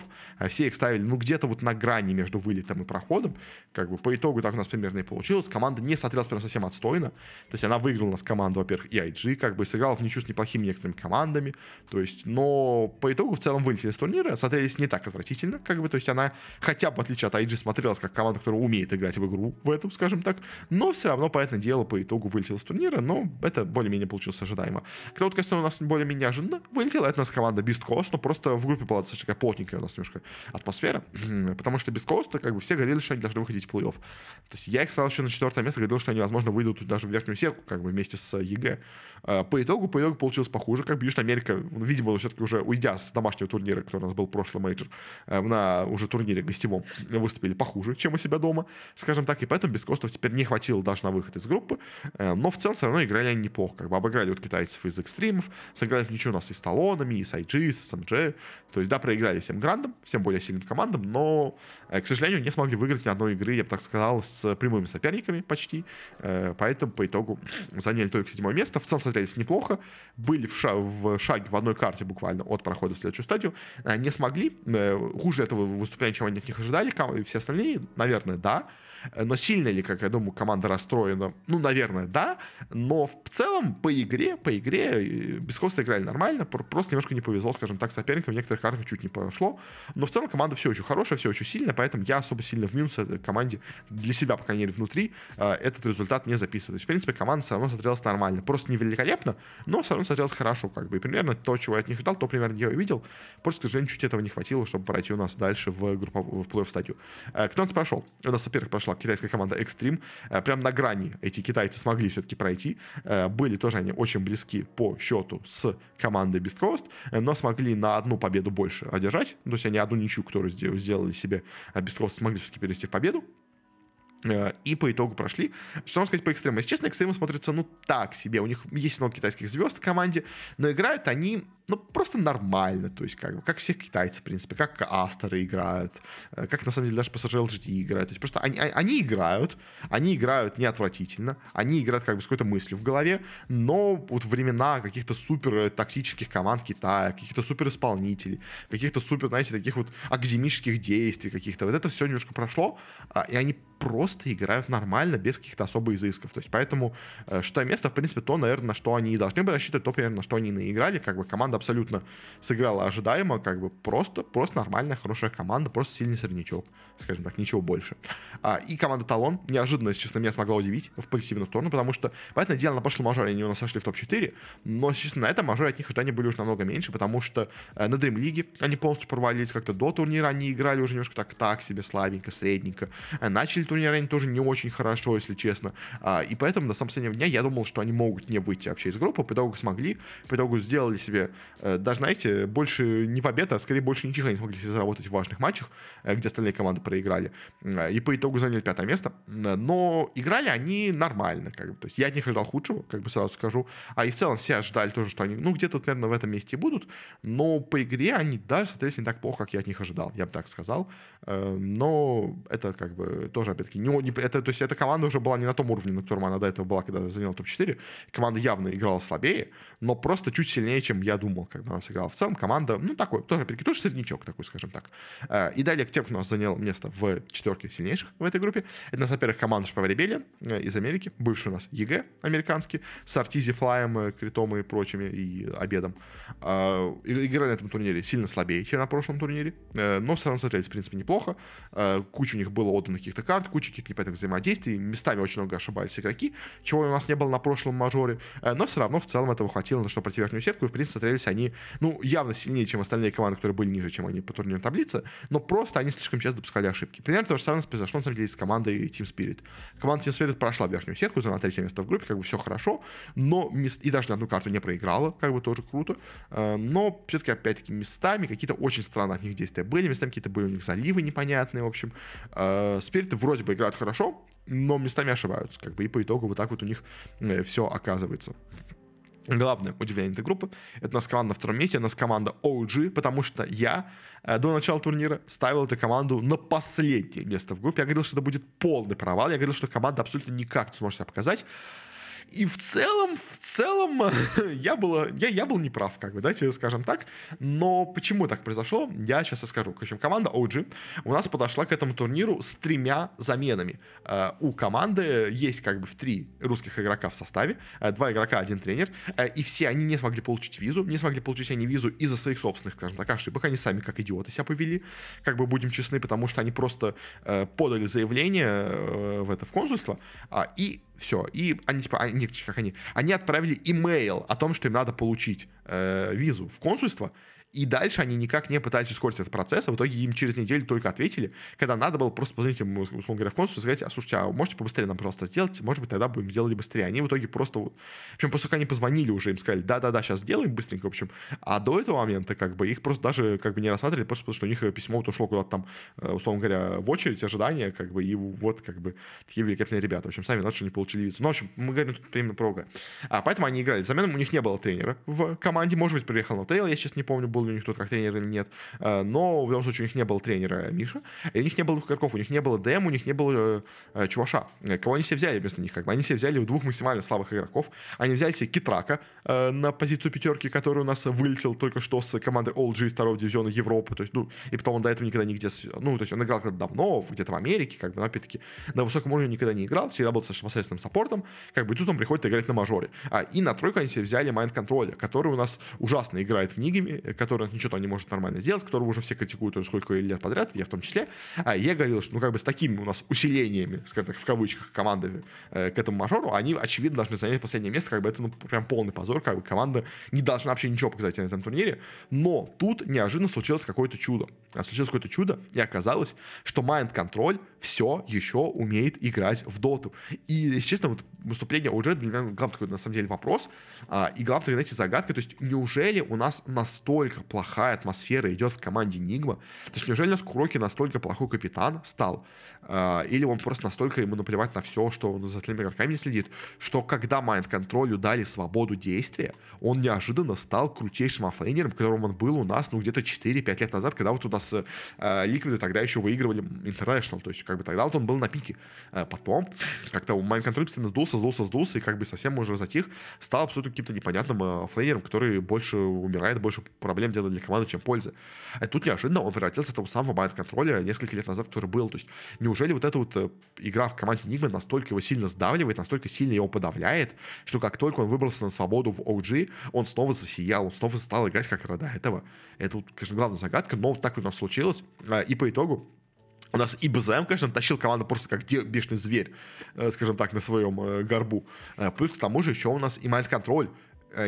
все их ставили, ну, где-то вот на грани между вылетом и проходом, как бы, по итогу так у нас примерно и получилось, команда не смотрелась прям совсем отстойно, то есть она выиграла у нас команду, во-первых, и IG, как бы, сыграла в ничью с неплохими некоторыми командами, то есть, но по итогу в целом вылетели с турнира, смотрелись не так отвратительно, как бы, то есть она хотя бы, в отличие от IG, смотрелась как команда, которая умеет играть в игру в эту, скажем так, но все равно, понятное дело, по итогу вылетела с турнира, но это более-менее получилось ожидаемо. Кто вот, конечно, у нас более-менее неожиданно вылетела, это у нас команда Beast Coast, но просто в группе была достаточно такая плотненькая у нас немножко атмосфера, потому что Beast Coast, как бы все говорили, что они должны выходить в плей-офф. То есть я их ставил еще на четвертое место, говорил, что они, возможно, выйдут даже в верхнюю сетку, как бы вместе с EG. А, по итогу, по итогу получилось похуже, как бы Южная Америка, видимо, все-таки уже уйдя с домашнего турнира, который у нас был прошлый мейджор, э, на уже турнире гостевом выступили похуже, чем у себя дома, скажем так, и поэтому Бисткостов теперь не хватило даже на выход из группы, э, но в целом все равно играли они неплохо, как бы обыграли вот китайцев из экстримов, сыграли в ничью у нас и с Талонами, и с IG, и с SMG, то есть, да, проиграли всем грандам, всем более сильным командам, но, э, к сожалению, не смогли выиграть ни одной игры, я бы так сказал, с прямыми соперниками почти, поэтому по итогу заняли только седьмое место, в целом смотрелись неплохо, были в, ша- в шаге в одной карте буквально от прохода в следующую стадию, не смогли, хуже этого выступления, чем они от них ожидали, все остальные, наверное, да, но сильно ли, как я думаю, команда расстроена? Ну, наверное, да. Но в целом по игре, по игре э, без Коста играли нормально. Просто немножко не повезло, скажем так, соперникам. В некоторых картах чуть не пошло. Но в целом команда все очень хорошая, все очень сильная. Поэтому я особо сильно в минус этой команде для себя, по крайней мере, внутри э, этот результат не записываю. То есть, в принципе, команда все равно смотрелась нормально. Просто не великолепно, но все равно смотрелась хорошо. Как бы. И примерно то, чего я от них ждал, то примерно я увидел. Просто, к сожалению, чуть этого не хватило, чтобы пройти у нас дальше в, группу, в плей-офф стадию. Э, кто нас прошел? У нас, во-первых, прошла китайская команда Extreme. Э, прям на грани эти китайцы смогли все-таки пройти. Э, были тоже они очень близки по счету с командой Beast Coast, э, но смогли на одну победу больше одержать. То есть они одну ничью, которую сделали себе Beast Coast, смогли все-таки перевести в победу. И по итогу прошли. Что можно сказать по экстриму? Если честно, экстримы смотрятся, ну, так себе. У них есть много китайских звезд в команде, но играют они ну, просто нормально, то есть, как бы, как всех китайцев, в принципе, как Астеры играют, э, как, на самом деле, даже PSG LGD играют, то есть, просто они, они играют, они играют не отвратительно, они играют, как бы, с какой-то мыслью в голове, но вот времена каких-то супер тактических команд Китая, каких-то супер исполнителей, каких-то супер, знаете, таких вот академических действий каких-то, вот это все немножко прошло, а, и они просто играют нормально, без каких-то особых изысков, то есть, поэтому э, что место, в принципе, то, наверное, на что они должны были рассчитывать, то, примерно, на что они наиграли, как бы, команда абсолютно сыграла ожидаемо, как бы просто, просто нормальная, хорошая команда, просто сильный среднячок, скажем так, ничего больше. А, и команда Талон неожиданно, если честно, меня смогла удивить в позитивную сторону, потому что, понятное дело, на прошлом мажоре они у нас сошли в топ-4, но, естественно, на этом мажоре от них ожидания были уже намного меньше, потому что э, на Dream League они полностью провалились как-то до турнира, они играли уже немножко так, так себе, слабенько, средненько. Э, начали турнир они тоже не очень хорошо, если честно. А, и поэтому на самом последнего дня я думал, что они могут не выйти вообще из группы. По итогу смогли, по итогу сделали себе, даже, знаете, больше не победа, а скорее больше ничего не смогли себе заработать в важных матчах, э, где остальные команды проиграли. Э, и по итогу заняли пятое место. Но играли они нормально. Как бы. То есть я от них ожидал худшего, как бы сразу скажу. А и в целом все ожидали тоже, что они, ну, где-то, наверное, в этом месте будут. Но по игре они даже, соответственно, не так плохо, как я от них ожидал. Я бы так сказал. Но это как бы тоже, опять-таки, не, не, это, то есть эта команда уже была не на том уровне, на котором она до этого была, когда заняла топ-4. Команда явно играла слабее, но просто чуть сильнее, чем я думал, когда она сыграла. В целом команда, ну, такой, тоже, опять-таки, тоже среднячок такой, скажем так. Э, и далее к тем, кто у нас занял место в четверке сильнейших в этой группе. Это у нас, во-первых, команда Shopify Rebellion э, из Америки, бывший у нас EG американский, с Arteezy Флаем, э, Критом и прочими, и Абедом. Играли на этом турнире сильно слабее, чем на прошлом турнире, но все равно смотрелись, в принципе, неплохо. Куча у них было отдано каких-то карт, куча каких-то непонятных взаимодействий, местами очень много ошибались игроки, чего у нас не было на прошлом мажоре, но все равно в целом этого хватило, на что пройти верхнюю сетку, и, в принципе, смотрелись они, ну, явно сильнее, чем остальные команды, которые были ниже, чем они по турнирной таблице, но просто они слишком часто допускали ошибки. Примерно то же самое произошло, на самом деле, с командой Team Spirit. Команда Team Spirit прошла верхнюю сетку, заняла третье место в группе, как бы все хорошо, но и даже на одну карту не проиграла, как бы тоже круто, э, но все-таки, опять-таки, местами какие-то очень странные от них действия были, местами какие-то были у них заливы непонятные, в общем. Спириты вроде бы играют хорошо, но местами ошибаются, как бы, и по итогу вот так вот у них э, все оказывается. Главное удивление этой группы — это у нас команда на втором месте, у нас команда OG, потому что я э, до начала турнира ставил эту команду на последнее место в группе. Я говорил, что это будет полный провал. Я говорил, что команда абсолютно никак не сможет себя показать. И в целом, в целом, (laughs) я, было, я, я был неправ, как бы, давайте скажем так. Но почему так произошло, я сейчас расскажу. В общем, команда OG у нас подошла к этому турниру с тремя заменами. Uh, у команды есть как бы в три русских игрока в составе, uh, два игрока, один тренер, uh, и все они не смогли получить визу, не смогли получить они визу из-за своих собственных, скажем так, ошибок. Они сами как идиоты себя повели, как бы будем честны, потому что они просто подали заявление в это в консульство, и все. И они, типа, они, как они, они отправили имейл о том, что им надо получить э, визу в консульство, и дальше они никак не пытались ускорить этот процесс, а в итоге им через неделю только ответили, когда надо было просто позвонить им, условно говоря, в консульство и сказать, а слушайте, а можете побыстрее нам, пожалуйста, сделать? Может быть, тогда будем сделали быстрее. Они в итоге просто... В общем, после как они позвонили уже, им сказали, да-да-да, сейчас сделаем быстренько, в общем. А до этого момента, как бы, их просто даже как бы не рассматривали, просто потому что у них письмо вот ушло куда-то там, э, условно говоря, в очередь ожидания, как бы, и вот, как бы, такие великолепные ребята. В общем, сами знают, что не получили визу. Ну, в общем, мы говорим тут именно про А поэтому они играли. Заменом у них не было тренера в команде. Может быть, приехал Нотейл, я сейчас не помню, был ли у них тут как тренер или нет. Э, но в любом случае у них не было тренера Миша, и у них не было игроков, у них не было ДМ, у них не было э, Чуваша. Кого они себе взяли вместо них? Как бы? Они себе взяли двух максимально слабых игроков. Они взяли себе Китрака э, на позицию пятерки, который у нас вылетел только что с команды OLG из второго дивизиона Европы. То есть, ну, и потом он до этого никогда нигде... Ну, то есть он играл когда давно, где-то в Америке, как бы, но опять-таки на высоком уровне никогда не играл, всегда был достаточно посредственным саппортом, как бы, и тут он приходит играть на мажоре. А, и на тройку они себе взяли Mind Control, который у нас ужасно играет в Нигами, который ничего там не может нормально сделать, которого уже все критикуют уже сколько лет подряд, я в том числе. А я говорил, что ну как бы с такими у нас усилениями, скажем так, в кавычках, команды э, к этому мажору, они, очевидно, должны занять последнее место, как бы это ну прям полный позор, как бы команда не должна вообще ничего показать на этом турнире. Но тут неожиданно случилось какое-то чудо. А случилось какое-то чудо, и оказалось, что Mind Control все еще умеет играть в доту. И, если честно, вот выступление уже для меня главный такой, на самом деле, вопрос. А, и главное, знаете, загадка. То есть, неужели у нас настолько плохая атмосфера идет в команде Нигма? То есть, неужели у нас Куроки настолько плохой капитан стал? А, или он просто настолько ему наплевать на все, что он за остальными игроками не следит, что когда Майнд Контролю дали свободу действия, он неожиданно стал крутейшим оффлейнером, которым он был у нас, ну, где-то 4-5 лет назад, когда вот у нас э, Ликвиды тогда еще выигрывали International, то есть, как бы тогда вот он был на пике. А потом, как-то Майнд Контроль постоянно сдулся, сдулся, сдулся, и как бы совсем уже затих, стал абсолютно каким-то непонятным э, оффлейнером, который больше умирает, больше проблем делает для команды, чем пользы. А тут неожиданно он превратился в того самого Майнд Контроля несколько лет назад, который был. То есть, неужели вот эта вот э, игра в команде Нигма настолько его сильно сдавливает, настолько сильно его подавляет, что как только он выбрался на свободу в OG, он снова засиял, он снова стал играть как до этого. Это, вот, конечно, главная загадка, но так у нас случилось. А, и по итогу у нас и БЗМ, конечно, тащил команду просто как бешеный зверь, э, скажем так, на своем э, горбу. Плюс к тому же еще у нас и Э,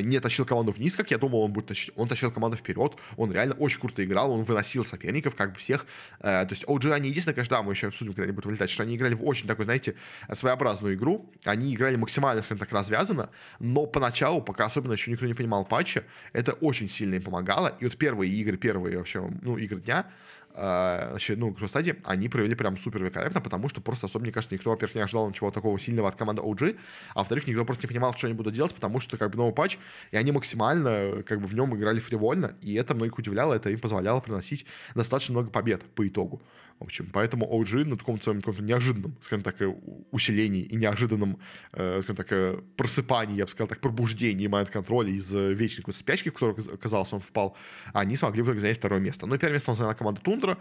не тащил команду вниз, как я думал, он будет тащить. Он тащил команду вперед. Он реально очень круто играл. Он выносил соперников, как бы всех. Э, то есть OG, они единственное, конечно, да, мы еще обсудим, когда они будут вылетать, что они играли в очень такую, знаете, своеобразную игру. Они играли максимально, скажем так, развязанно. Но поначалу, пока особенно еще никто не понимал патча, это очень сильно им помогало. И вот первые игры, первые вообще, ну, игры дня, значит, ну, стадии, они провели прям супер великолепно, потому что просто особо, мне кажется, никто, во-первых, не ожидал ничего такого сильного от команды OG, а во-вторых, никто просто не понимал, что они будут делать, потому что как бы новый патч, и они максимально как бы в нем играли фривольно, и это многих удивляло, это им позволяло приносить достаточно много побед по итогу. В общем, поэтому OG на таком своем каком-то неожиданном, скажем так, э, усилении и неожиданном, э, скажем так, э, просыпании, я бы сказал так, пробуждении майнд-контроля из вечной спячки, в которую, казалось, он впал, они смогли в итоге занять второе место. Но первое место он заняла команда Тундра.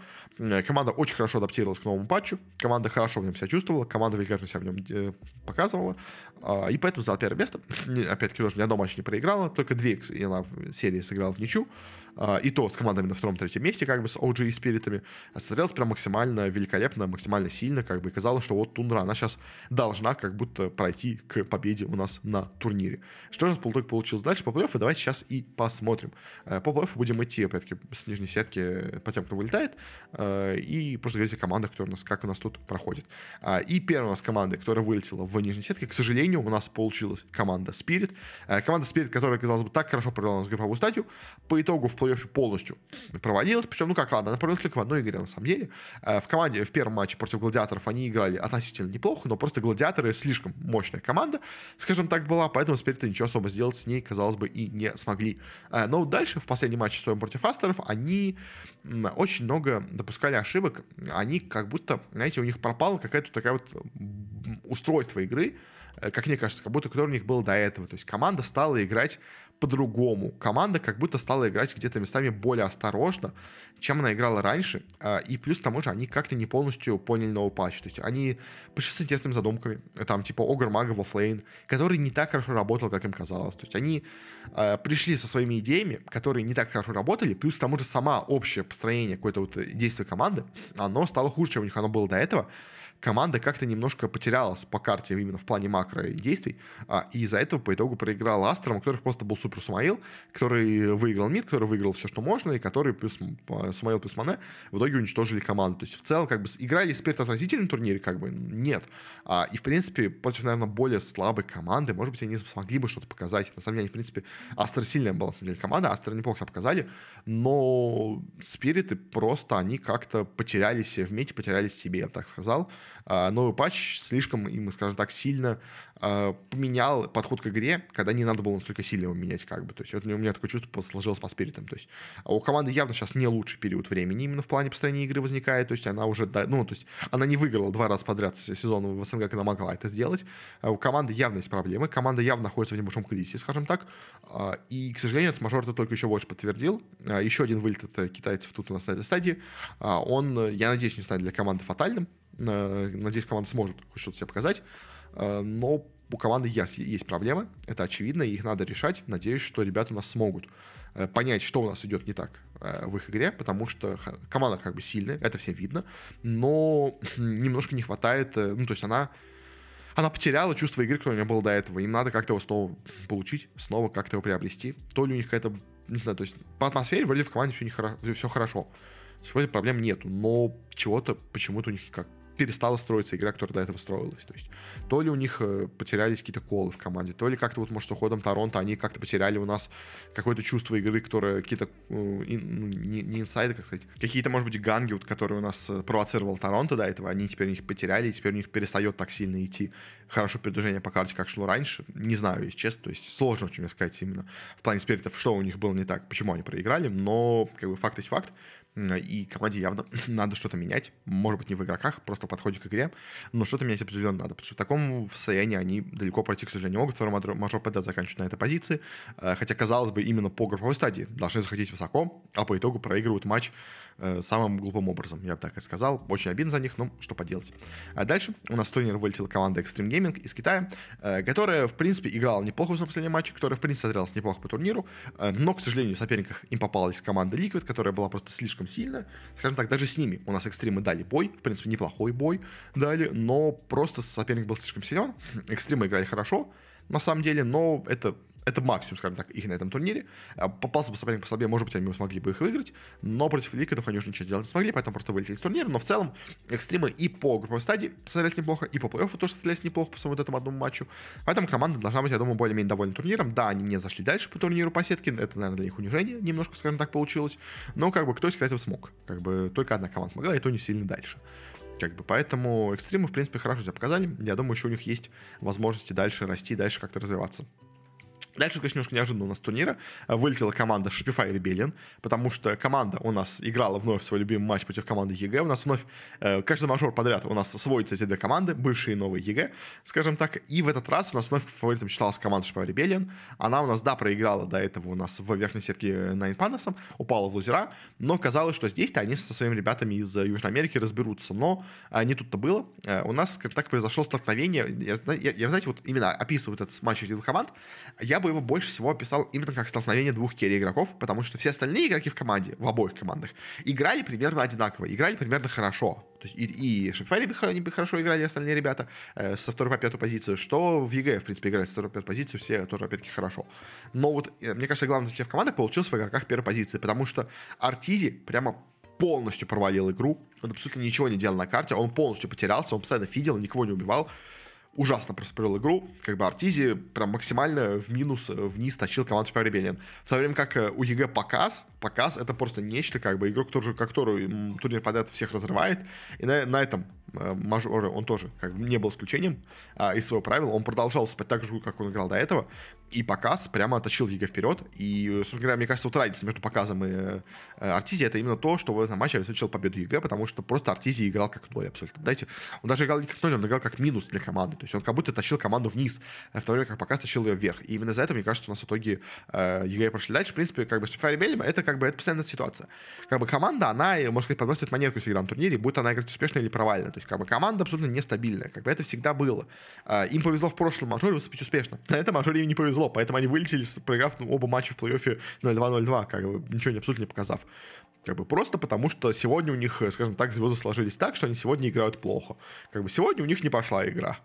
Команда очень хорошо адаптировалась к новому патчу, команда хорошо в нем себя чувствовала, команда великолепно себя в нем показывала, а, и поэтому заняла первое место. (laughs) Опять-таки, тоже ни одного матча не проиграла, только две она в серии сыграла в ничью. А, и то с командами на втором-третьем месте, как бы с OG и спиритами, смотрелось прям максимально великолепно, максимально сильно, как бы и казалось, что вот Тундра, она сейчас должна как будто пройти к победе у нас на турнире. Что же по итогу получилось дальше по плей-оффу, давайте сейчас и посмотрим. Э, по плей-оффу будем идти, опять-таки, с нижней сетки по тем, кто вылетает, э, и просто говорить о командах, которые у нас, как у нас тут проходит. А, и первая у нас команда, которая вылетела в нижней сетке, к сожалению, у нас получилась команда Spirit. Э, команда Spirit, которая, казалось бы, так хорошо провела у нас групповую стадию, по итогу в плей-оффе полностью провалилась. Причем, ну как, ладно, она провалилась только в одной игре, на самом деле. Э, в команде в первом матче против гладиаторов они играли относительно неплохо, но просто гладиаторы слишком мощная команда, скажем так, была, поэтому теперь-то ничего особо сделать с ней, казалось бы, и не смогли. Э, но дальше, в последнем матче своем против Астеров, они очень много допускали ошибок. Они как будто, знаете, у них пропало какая-то такая вот устройство игры, э, как мне кажется, как будто которое у них было до этого. То есть команда стала играть по-другому. Команда как будто стала играть где-то местами более осторожно, чем она играла раньше. А, и плюс к тому же они как-то не полностью поняли новый патч. То есть они пришли с интересными задумками. Там типа Огр Мага во Флейн, который не так хорошо работал, как им казалось. То есть они э, пришли со своими идеями, которые не так хорошо работали. Плюс к тому же сама общее построение какой-то вот действия команды, оно стало хуже, чем у них оно было до этого команда как-то немножко потерялась по карте именно в плане макро действий, а, и из-за этого по итогу проиграл Астром, у которых просто был супер Сумаил, который выиграл мид, который выиграл все, что можно, и который плюс Сумаил плюс Мане в итоге уничтожили команду. То есть в целом как бы играли Спирт отвратительный турнире, как бы нет. А, и в принципе против, наверное, более слабой команды, может быть, они смогли бы что-то показать. На самом деле, в принципе, Астер сильная была, на самом деле, команда, Астер неплохо себя показали, но Спириты просто, они как-то потерялись в мете, потерялись себе, я бы так сказал. А, новый патч слишком им, скажем так, сильно а, поменял подход к игре, когда не надо было настолько сильно его менять, как бы. То есть вот у меня такое чувство сложилось по спиритам. То есть а у команды явно сейчас не лучший период времени именно в плане построения игры возникает. То есть она уже, ну, то есть она не выиграла два раза подряд сезон в СНГ, когда могла это сделать. У команды явно есть проблемы. Команда явно находится в небольшом кризисе, скажем так. И, к сожалению, этот мажор это только еще больше подтвердил. Еще один вылет от китайцев тут у нас на этой стадии. Он, я надеюсь, не станет для команды фатальным. Надеюсь, команда сможет хоть что-то себе показать. Э, но у команды есть, есть проблемы, это очевидно, их надо решать. Надеюсь, что ребята у нас смогут э, понять, что у нас идет не так э, в их игре, потому что команда как бы сильная, это всем видно, но (laughs) немножко не хватает, ну, то есть она она потеряла чувство игры, которое у нее было до этого. Им надо как-то его снова получить, снова как-то его приобрести. То ли у них какая-то, не знаю, то есть по атмосфере вроде в команде все, не хоро... все хорошо. Вроде проблем нету, но чего-то почему-то у них как перестала строиться игра, которая до этого строилась. То есть то ли у них э, потерялись какие-то колы в команде, то ли как-то вот, может, с уходом Торонто они как-то потеряли у нас какое-то чувство игры, которое какие-то, э, ну, не, не инсайды, как сказать, какие-то, может быть, ганги, вот, которые у нас э, провоцировал Торонто до этого, они теперь у них потеряли, и теперь у них перестает так сильно идти хорошо передвижение по карте, как шло раньше. Не знаю, если честно, то есть сложно очень сказать именно в плане спиритов, что у них было не так, почему они проиграли, но как бы факт есть факт и команде явно (clears throat) надо что-то менять. Может быть, не в игроках, просто в подходе к игре, но что-то менять определенно надо, потому что в таком состоянии они далеко пройти, к сожалению, не могут. Второй мажор ПД заканчивает на этой позиции, э, хотя, казалось бы, именно по групповой стадии должны захотеть высоко, а по итогу проигрывают матч Э, самым глупым образом, я бы так и сказал. Очень обидно за них, но что поделать. А дальше у нас в турнир вылетела команда Extreme Gaming из Китая, э, которая, в принципе, играла неплохо в своем последнем матче, которая, в принципе, смотрелась неплохо по турниру, но, к сожалению, в соперниках им попалась команда Liquid, которая была просто слишком сильная. Скажем так, даже с ними у нас экстримы дали бой, в принципе, неплохой бой дали, но просто соперник был слишком силен. Экстримы играли хорошо, на самом деле, но это Это максимум, скажем так, их на этом турнире. А, попался бы соперник послабее, может быть, они смогли бы их выиграть, но против Ликвидов они уже ничего сделать не смогли, поэтому просто вылетели из турнира. Но в целом экстримы и по групповой стадии смотрелись неплохо, и по плей-оффу тоже смотрелись неплохо по своему вот этому одному матчу. Поэтому команда должна быть, я думаю, более-менее довольна турниром. Да, они не зашли дальше по турниру по сетке, это, наверное, для них унижение немножко, скажем так, получилось. Но как бы кто из кстати, смог. Как бы только одна команда смогла, и то не сильно дальше. Как бы, поэтому экстримы, в принципе, хорошо себя показали. Я думаю, еще у них есть возможности дальше расти, дальше как-то развиваться. Дальше, конечно, немножко неожиданно у нас турнира вылетела команда Shopify Rebellion, потому что команда у нас играла вновь свой любимый матч против команды EG. У нас вновь э, каждый мажор подряд у нас сводятся эти две команды, бывшие и новые EG, скажем так. И в этот раз у нас вновь фаворитом считалась команда Shopify Rebellion. Она у нас, да, проиграла до этого у нас в верхней сетке Nine Pandas, упала в лузера, но казалось, что здесь-то они со своими ребятами из Южной Америки разберутся. Но а, не тут-то было. Э, у нас, скажем так, произошло столкновение. Я, я, я, знаете, вот именно описываю этот матч этих команд. Я бы его больше всего описал именно как столкновение двух керри игроков, потому что все остальные игроки в команде, в обоих командах, играли примерно одинаково, играли примерно хорошо. То есть и, и бы хорошо играли, остальные ребята, э, со второй по пятую позицию, что в EG, в принципе, играли со второй по пятую позицию, все тоже, опять-таки, хорошо. Но вот, э, мне кажется, главный в команды получился в игроках первой позиции, потому что Arteezy прямо полностью провалил игру, он абсолютно ничего не делал на карте, он полностью потерялся, он постоянно фидел, никого не убивал, ужасно просто провел игру. Как бы Arteezy прям максимально в минус, э, вниз тащил команду Shopify Rebellion. В то время как э, у EG Pakazs, Pakazs это просто нечто, как бы игрок, который, который турнир подряд всех разрывает. И на, на этом э, мажоре он тоже как бы не был исключением а, из своего правила. Он продолжал спать так же, как он играл до этого. И Pakazs прямо оттащил EG вперед. И, собственно говоря, мне кажется, вот разница между Паказом и э, Arteezy это именно то, что в этом матче обеспечил победу EG, потому что просто Arteezy играл как ноль абсолютно. Дайте, он даже играл не как ноль, он играл как минус для команды. То есть он как будто тащил команду вниз, в то время как Pakazs тащил ее вверх. И именно за это, мне кажется, у нас в итоге э, EG прошли дальше. В принципе, как бы с это как бы это постоянная ситуация. Как бы команда, она, можно сказать, подбросит монетку всегда на турнире, будет она играть успешно или провально. То есть как бы команда абсолютно нестабильная. Как бы это всегда было. Э, им повезло в прошлом мажоре выступить успешно. (laughs) На этом мажоре им не повезло, поэтому они вылетели проиграв ну, оба матча в плей-оффе 0-2-0-2, как бы ничего не абсолютно не показав. Как бы просто потому, что сегодня у них, скажем так, звезды сложились так, что они сегодня играют плохо. Как бы сегодня у них не пошла игра.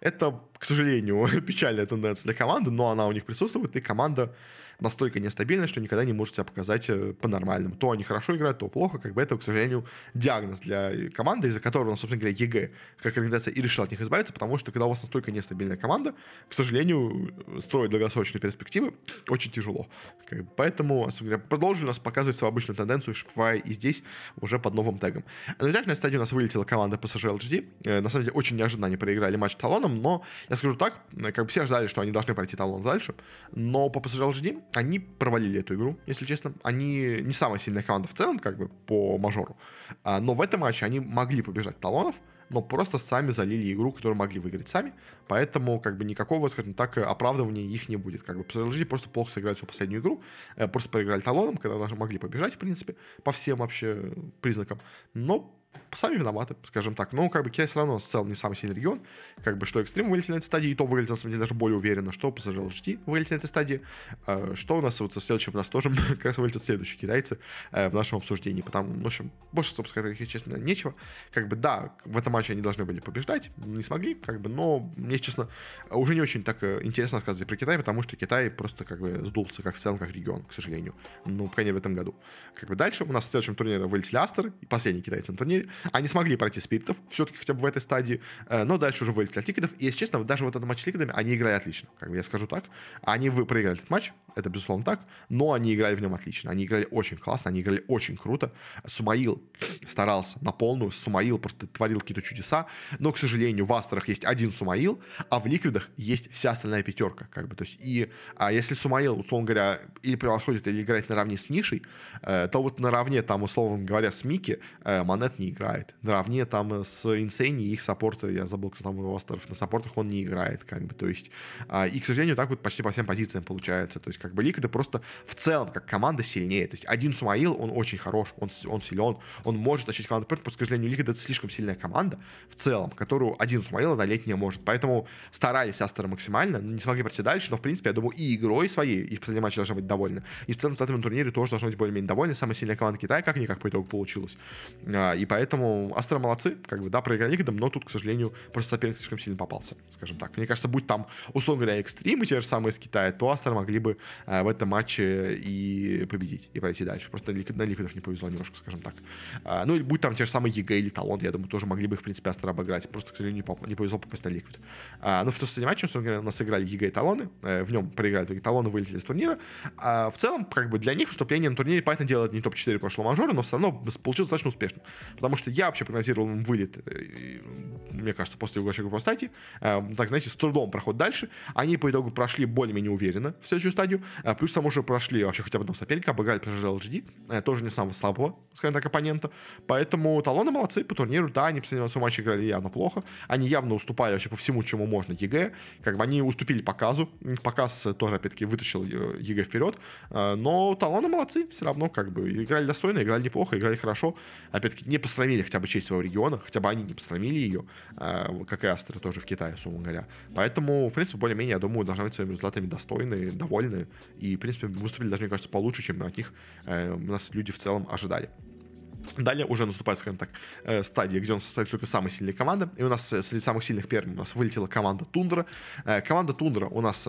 Это, к сожалению, (laughs) печальная тенденция для команды, но она у них присутствует, и команда настолько нестабильна, что никогда не может себя показать э, по-нормальному. То они хорошо играют, то плохо. Как бы это, к сожалению, диагноз для команды, из-за которого, ну, собственно говоря, EG как организация и решила от них избавиться, потому что когда у вас настолько нестабильная команда, к сожалению, строить долгосрочные перспективы очень тяжело. Как бы, поэтому, собственно говоря, продолжили нас показывать свою обычную тенденцию, шпывая и здесь уже под новым тегом. На начальной стадии у нас вылетела команда PSG LGD. Э, на самом деле, очень неожиданно они проиграли матч талоном, но я скажу так, э, как бы все ждали, что они должны пройти талон дальше, но по PSG LGD они провалили эту игру, если честно. Они не самая сильная команда в целом, как бы, по мажору. А, но в этом матче они могли побежать талонов, но просто сами залили игру, которую могли выиграть сами. Поэтому, как бы, никакого, скажем так, оправдывания их не будет. Как бы, PSG просто плохо сыграли свою последнюю игру, э, просто проиграли талоном, когда даже могли побежать, в принципе, по всем вообще признакам. Но сами виноваты, скажем так. Но как бы Китай все равно в целом не самый сильный регион. Как бы что Экстрим вылетели на этой стадии, и то выглядит на самом деле даже более уверенно, что PSG LGT вылетели на этой стадии. А, что у нас вот следующем у нас тоже (laughs) как раз вылетят следующие китайцы э, в нашем обсуждении. Потому, в общем, больше, собственно говоря, честно, нечего. Как бы, да, в этом матче они должны были побеждать, не смогли, как бы, но мне, честно, уже не очень так э, интересно рассказывать про Китай, потому что Китай просто как бы сдулся, как в целом, как регион, к сожалению. Ну, по крайней мере, в этом году. Как бы дальше у нас в следующем турнире вылетели Астер, последний китайцы на турнире. Они смогли пройти спиритов, все-таки хотя бы в этой стадии, э, но дальше уже вылетели от ликвидов. И, если честно, даже вот этот матч с ликвидами, они играли отлично, как бы я скажу так. Они вы проиграли этот матч, это безусловно так, но они играли в нем отлично. Они играли очень классно, они играли очень круто. Сумаил старался на полную, Сумаил просто творил какие-то чудеса, но, к сожалению, в Астерах есть один Сумаил, а в Ликвидах есть вся остальная пятерка, как бы, то есть, и а если Сумаил, условно говоря, или превосходит, или играет наравне с Нишей, э, то вот наравне, там, условно говоря, с Мики э, Монет не играет. Наравне там с Инсейни, их саппорты, я забыл, кто там у Астеров, на саппортах он не играет, как бы, то есть, э, и, к сожалению, так вот почти по всем позициям получается, то есть, как бы Ликвиды просто в целом, как команда, сильнее. То есть один Сумаил, он очень хорош, он, он силен, он может тащить команду вперед, просто, к сожалению, Ликвиды это слишком сильная команда в целом, которую один Сумаил одолеть не может. Поэтому старались Астеры максимально, не смогли пройти дальше, но, в принципе, я думаю, и игрой своей, и в последнем матче должны быть довольны. И в целом, в этом турнире тоже должны быть более-менее довольны. Самая сильная команда Китая, как-никак по итогу получилось. А, и поэтому Астеры молодцы, как бы, да, проиграли Ликвидам, но тут, к сожалению, просто соперник слишком сильно попался, скажем так. Мне кажется, будь там, условно говоря, экстримы те же самые из Китая, то Астеры могли бы в этом матче и победить, и пройти дальше. Просто на Ликвидов не повезло немножко, скажем так. А, ну, или будь там те же самые EG или Талон, я думаю, тоже могли бы их, в принципе, Aster обыграть. Просто, к сожалению, не, повезло попасть на Liquid. А, ну, в том матче, у нас играли EG и Талоны, э, в нем проиграли, Талоны вылетели с турнира. А, в целом, как бы для них выступление на турнире, понятно дело, не топ-4 прошлого мажора, но все равно получилось достаточно успешно. Потому что я вообще прогнозировал им вылет, э, мне кажется, после угощения групповой стадии. Э, так, знаете, с трудом проход дальше. Они по итогу прошли более-менее уверенно в следующую стадию. Плюс там уже прошли вообще хотя бы одного соперника, обыграли PSG LGD, тоже не самого слабого, скажем так, оппонента. Поэтому талоны молодцы по турниру. Да, они в последнем матче играли явно плохо. Они явно уступали вообще по всему, чему можно EG. Как бы они уступили Паказу. Pakazs тоже, опять-таки, вытащил EG вперед. Э, но талоны молодцы все равно. Как бы играли достойно, играли неплохо, играли хорошо. Опять-таки, не посрамили хотя бы честь своего региона. Хотя бы они не посрамили ее, э, как и Астры тоже в Китае, условно говоря. Поэтому, в принципе, более-менее, я думаю, должны быть своими результатами достойны, довольны. И, в принципе, выступили даже, мне кажется, получше, чем от них э, у нас люди в целом ожидали. Далее уже наступает, скажем так, э, стадия, где у нас состоит только самые сильные команды. И у нас э, среди самых сильных первым у нас вылетела команда Тундра. Э, команда Тундра у нас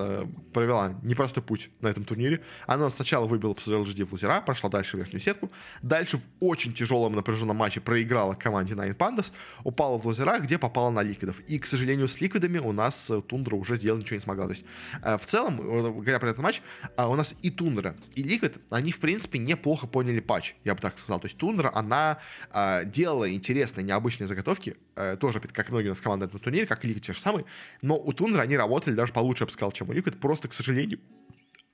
провела непростой путь на этом турнире. Она сначала выбила по LGD в лузера, прошла дальше в верхнюю сетку. Дальше в очень тяжелом напряженном матче проиграла команде Nine Pandas, упала в лузера, где попала на ликвидов. И, к сожалению, с ликвидами у нас Тундра уже сделать ничего не смогла. То есть, в целом, говоря про этот матч, у нас и Тундра, и Liquid, они, в принципе, неплохо поняли патч, я бы так сказал. То есть Тундра, она э, делала интересные, необычные заготовки, э, тоже, как многие у нас команды на этом турнире, как и те же самые, но у Тундра они работали даже получше, я бы сказал, чем у Liquid, просто, к сожалению,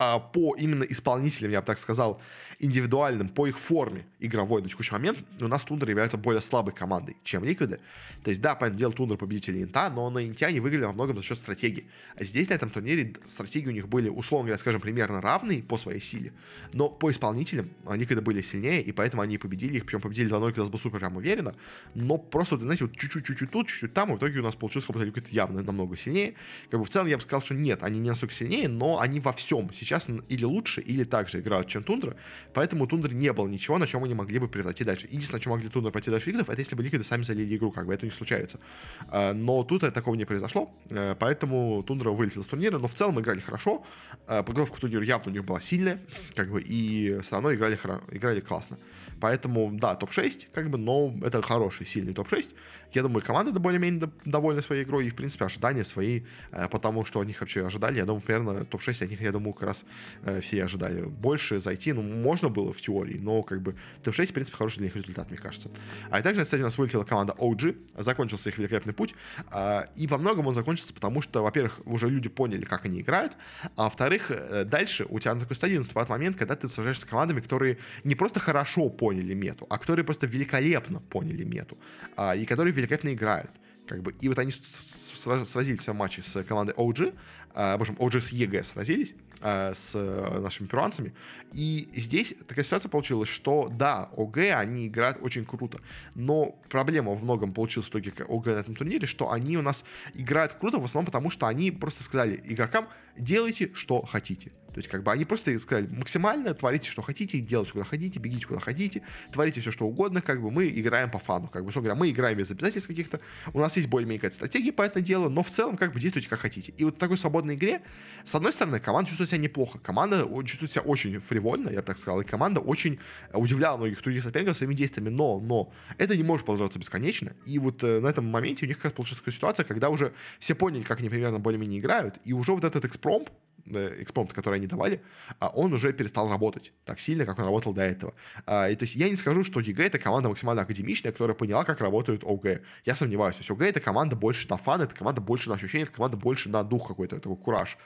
а, по именно исполнителям, я бы так сказал, индивидуальным, по их форме игровой на текущий момент, у нас Тундра является более слабой командой, чем Ликвиды. То есть, да, понятное дело, Тундра победители Инта, но на Инте они выиграли во многом за счет стратегии. А здесь, на этом турнире, стратегии у них были, условно говоря, скажем, примерно равные по своей силе, но по исполнителям когда были сильнее, и поэтому они победили их, причем победили 2-0, когда супер прям уверенно, но просто, знаете, вот чуть-чуть, чуть-чуть тут, чуть-чуть там, и в итоге у нас получилось, как будто Ликвид явно намного сильнее. Как бы в целом я бы сказал, что нет, они не настолько сильнее, но они во всем сейчас или лучше, или так же играют, чем Тундра, поэтому у Тундры не было ничего, на чем они могли бы превзойти дальше. Единственное, на чем могли Тундра пройти дальше Ликвидов, это если бы Ликвиды сами залили игру, как бы это не случается. А, но тут такого не произошло, э, поэтому Тундра вылетела с турнира, но в целом играли хорошо, э, подготовка к турниру явно у них была сильная, как бы, и все равно играли, играли классно. Поэтому, да, топ-6, как бы, но это хороший, сильный топ-6. Я думаю, команда более-менее довольна своей игрой, и, в принципе, ожидания свои, э, потому что они вообще ожидали. Я думаю, примерно топ-6 от них, я думаю, как раз э, все ожидали. Больше зайти, ну, можно было в теории, но, как бы, топ-6, в принципе, хороший для них результат, мне кажется. А и также, кстати, у нас вылетела команда OG, закончился их великолепный путь, а, и во многом он закончился, потому что, во-первых, уже люди поняли, как они играют, а во-вторых, э, дальше у тебя на такой стадии наступает момент, когда ты сражаешься с командами, которые не просто хорошо поняли мету, а которые просто великолепно поняли мету, а, и которые великолепно играют. Как бы, и вот они сразились в матче с командой OG, а, в общем, OG с EG сразились а, с нашими перуанцами, и здесь такая ситуация получилась, что да, ОГ, они играют очень круто, но проблема во многом получилась в итоге ОГ на этом турнире, что они у нас играют круто в основном потому, что они просто сказали игрокам, делайте, что хотите. То есть, как бы они просто сказали, максимально творите, что хотите, делайте, куда хотите, бегите, куда хотите, творите все, что угодно, как бы мы играем по фану, как бы, говоря, мы играем без обязательств каких-то, у нас есть более-менее какая-то стратегия по этому делу, но в целом, как бы, действуйте, как хотите. И вот в такой свободной игре, с одной стороны, команда чувствует себя неплохо, команда чувствует себя очень фривольно, я бы так сказал, и команда очень удивляла многих других соперников своими действиями, но, но, это не может продолжаться бесконечно, и вот э, на этом моменте у них как раз получилась такая ситуация, когда уже все поняли, как они примерно более-менее играют, и уже вот этот экспромт, экспромт, который они давали, а он уже перестал работать так сильно, как он работал до этого. А, и то есть я не скажу, что EG это команда максимально академичная, которая поняла, как работают OG. Я сомневаюсь. То есть OG это команда больше на fun, это команда больше на ощущение, это команда больше на дух какой-то, такой кураж.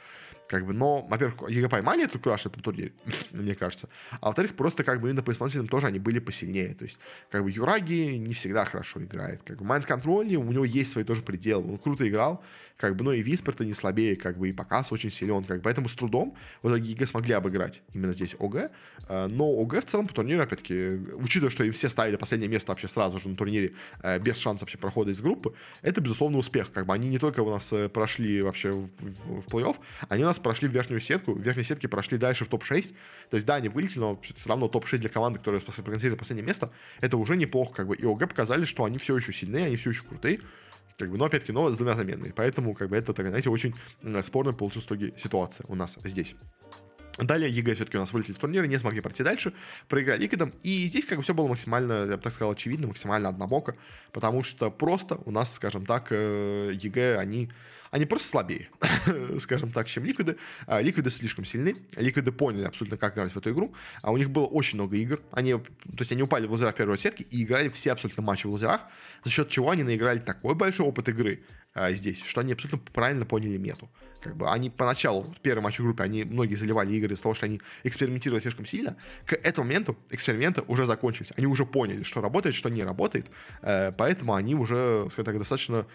Как бы, но, во-первых, EG поймали этот кураж на этом турнире, (laughs) мне кажется. А во-вторых, просто как бы именно по исполнителям тоже они были посильнее. То есть, как бы Yuragi не всегда хорошо играет. Как бы Mind Control, у него есть свои тоже пределы. Он круто играл, как бы, но и Wisper то не слабее, как бы, и Pakazs очень силен, как бы, поэтому с трудом в итоге EG смогли обыграть именно здесь OG. Э, но OG в целом по турниру, опять-таки, учитывая, что им все ставили последнее место вообще сразу же на турнире э, без шанса вообще прохода из группы, это, безусловно, успех. Как бы они не только у нас э, прошли вообще в, в, в плей-офф, они у нас прошли в верхнюю сетку, в верхней сетке прошли дальше в топ-6. То есть, да, они вылетели, но все равно топ-6 для команды, которая прогнозировали последнее место, это уже неплохо. Как бы, и OG показали, что они все еще сильные, они все еще крутые. Как бы, но опять-таки, но с двумя заменами. Поэтому, как бы, это, так, знаете, очень спорная получилась в итоге ситуация у нас здесь. Далее EG все-таки у нас вылетели с турнира, не смогли пройти дальше, проиграли Ликвидам, и здесь как бы все было максимально, я бы так сказал, очевидно, максимально однобоко, потому что просто у нас, скажем так, э, EG, они они просто слабее, (laughs) скажем так, чем ликвиды. А, ликвиды слишком сильны, ликвиды поняли абсолютно, как играть в эту игру, а у них было очень много игр, они, то есть они упали в лузера в первой сетке и играли все абсолютно матчи в лузерах, за счет чего они наиграли такой большой опыт игры а, здесь, что они абсолютно правильно поняли мету. Как бы они поначалу, первый матч в группе, они многие заливали игры из-за того, что они экспериментировали слишком сильно. К этому моменту эксперименты уже закончились. Они уже поняли, что работает, что не работает. Э, поэтому они уже, скажем так, достаточно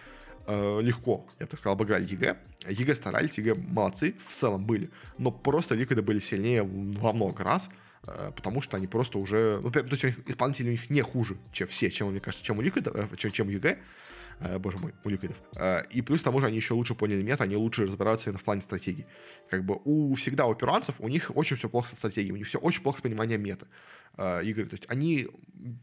э, легко, я так сказал, обыграли EG. EG старались, EG молодцы, в целом были, но просто Ликвиды были сильнее во много раз, э, потому что они просто уже, ну, то есть у них исполнители у них не хуже, чем все, чем, мне кажется, чем у Ликвида, э, чем, чем у EG, боже мой, у Ликвидов. И плюс к тому же они еще лучше поняли мету, они лучше разбираются в плане стратегии. Как бы у всегда у перуанцев, у них очень все плохо со стратегией, у них все очень плохо с пониманием меты э, игры. То есть они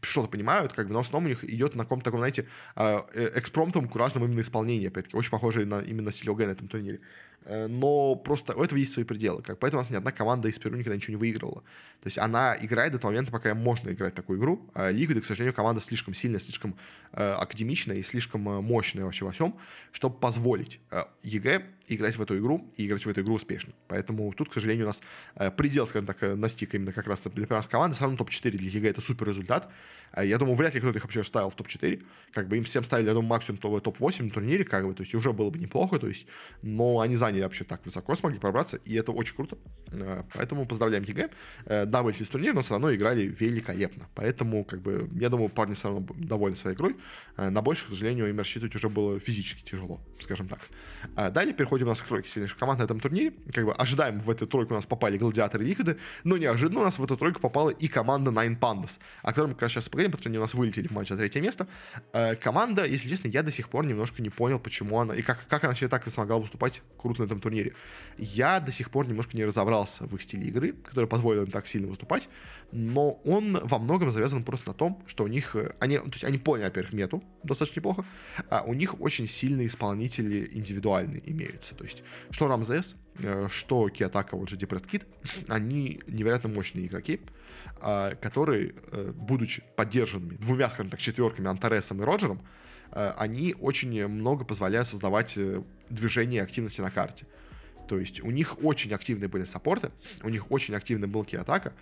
что-то понимают, как бы, но в основном у них идет на каком-то таком, знаете, э, экспромтом, куражном именно исполнении, опять-таки, очень похожий на именно стиль на этом турнире. Э, но просто у этого есть свои пределы. Как, поэтому у нас ни одна команда из Перу никогда ничего не выигрывала. То есть она играет до того момента, пока можно играть такую игру. А Лигуды, к сожалению, команда слишком сильная, слишком э, академичная и слишком э, мощная вообще во всем, чтобы позволить э, EG играть в эту игру и играть в эту игру успешно. Поэтому тут, к сожалению, у нас э, предел, скажем так, э, настиг именно как раз для перуанской команды. Все равно топ-4 для EG это супер результат. Э, я думаю, вряд ли кто-то их вообще ставил в топ-4. Как бы им всем ставили, я думаю, максимум топ-8 на турнире, как бы, то есть уже было бы неплохо, то есть, но они заняли вообще так высоко, смогли пробраться, и это очень круто. Э, поэтому поздравляем EG. Да, вышли из турнира, но все равно играли великолепно. Поэтому, как бы, я думаю, парни все равно довольны своей игрой. На больше, к сожалению, им рассчитывать уже было физически тяжело, скажем так. Далее переходим у нас к тройке сильнейших команд на этом турнире. Как бы ожидаем, в эту тройку у нас попали гладиаторы и Ликвиды, но неожиданно у нас в эту тройку попала и команда Nine Pandas, о которой мы как раз сейчас поговорим, потому что они у нас вылетели в матч за третье место. Э, команда, если честно, я до сих пор немножко не понял, почему она, и как, как она вообще так смогла выступать круто на этом турнире. Я до сих пор немножко не разобрался в их стиле игры, который позволил им так сильно выступать, но он во многом завязан просто на том, что у них, э, они, то есть они поняли, во-первых, мету достаточно неплохо, а у них очень сильные исполнители индивидуальные имеются, то есть что Рамзес, э, что Киатака, вот же Депрест Кит, они невероятно мощные игроки, а, которые, э, будучи поддержанными двумя, скажем так, четверками, Антаресом и Роджером, э, они очень много позволяют создавать движение активности на карте. То есть у них очень активные были саппорты, у них очень активный был атака,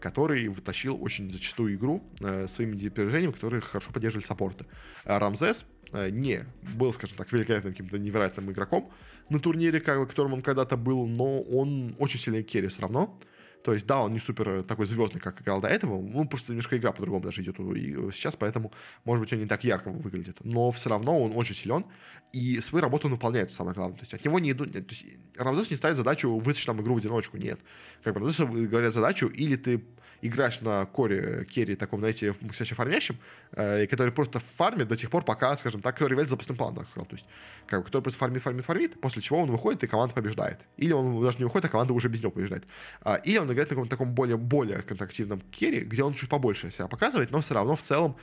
который вытащил очень зачастую игру э, своими движениями, которые хорошо поддерживали саппорты. Рамзес э, не был, скажем так, великолепным каким-то невероятным игроком на турнире, как, которым он когда-то был, но он очень сильный керри все равно. То есть, да, он не супер э, такой звездный, как играл до этого. Ну, просто немножко игра по-другому даже идет и сейчас, поэтому, может быть, он не так ярко выглядит. Но все равно он очень силен, и свою работу он выполняет, самое главное. То есть, от него не идут... То есть, Рамзес не ставит задачу вытащить там игру в одиночку, нет. Как бы Рамзесу говорят задачу, или ты играешь на core carry таком, знаете, в фармящем, э, который просто фармит до тех пор, пока, скажем так, который является запасным планом, так сказал. То есть, как бы, который просто фармит, фармит, фармит, после чего он выходит, и команда побеждает. Или он даже не выходит, а команда уже без него побеждает. А, или он играет на каком-то таком более, более контактивном carry, где он чуть побольше себя показывает, но все равно в целом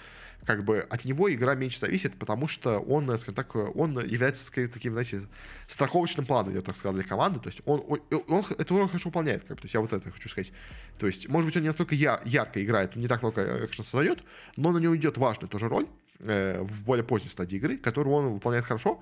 как бы от него игра меньше зависит, потому что он, скажем так, он является скорее таким, знаете, страховочным планом, я так сказал, для команды. То есть он, он, он эту роль хорошо выполняет, как бы, то есть я вот это хочу сказать. То есть, может быть, он не настолько я, ярко играет, он не так много экшена создает, но на него идет важная тоже роль э, в более поздней стадии игры, которую он выполняет хорошо,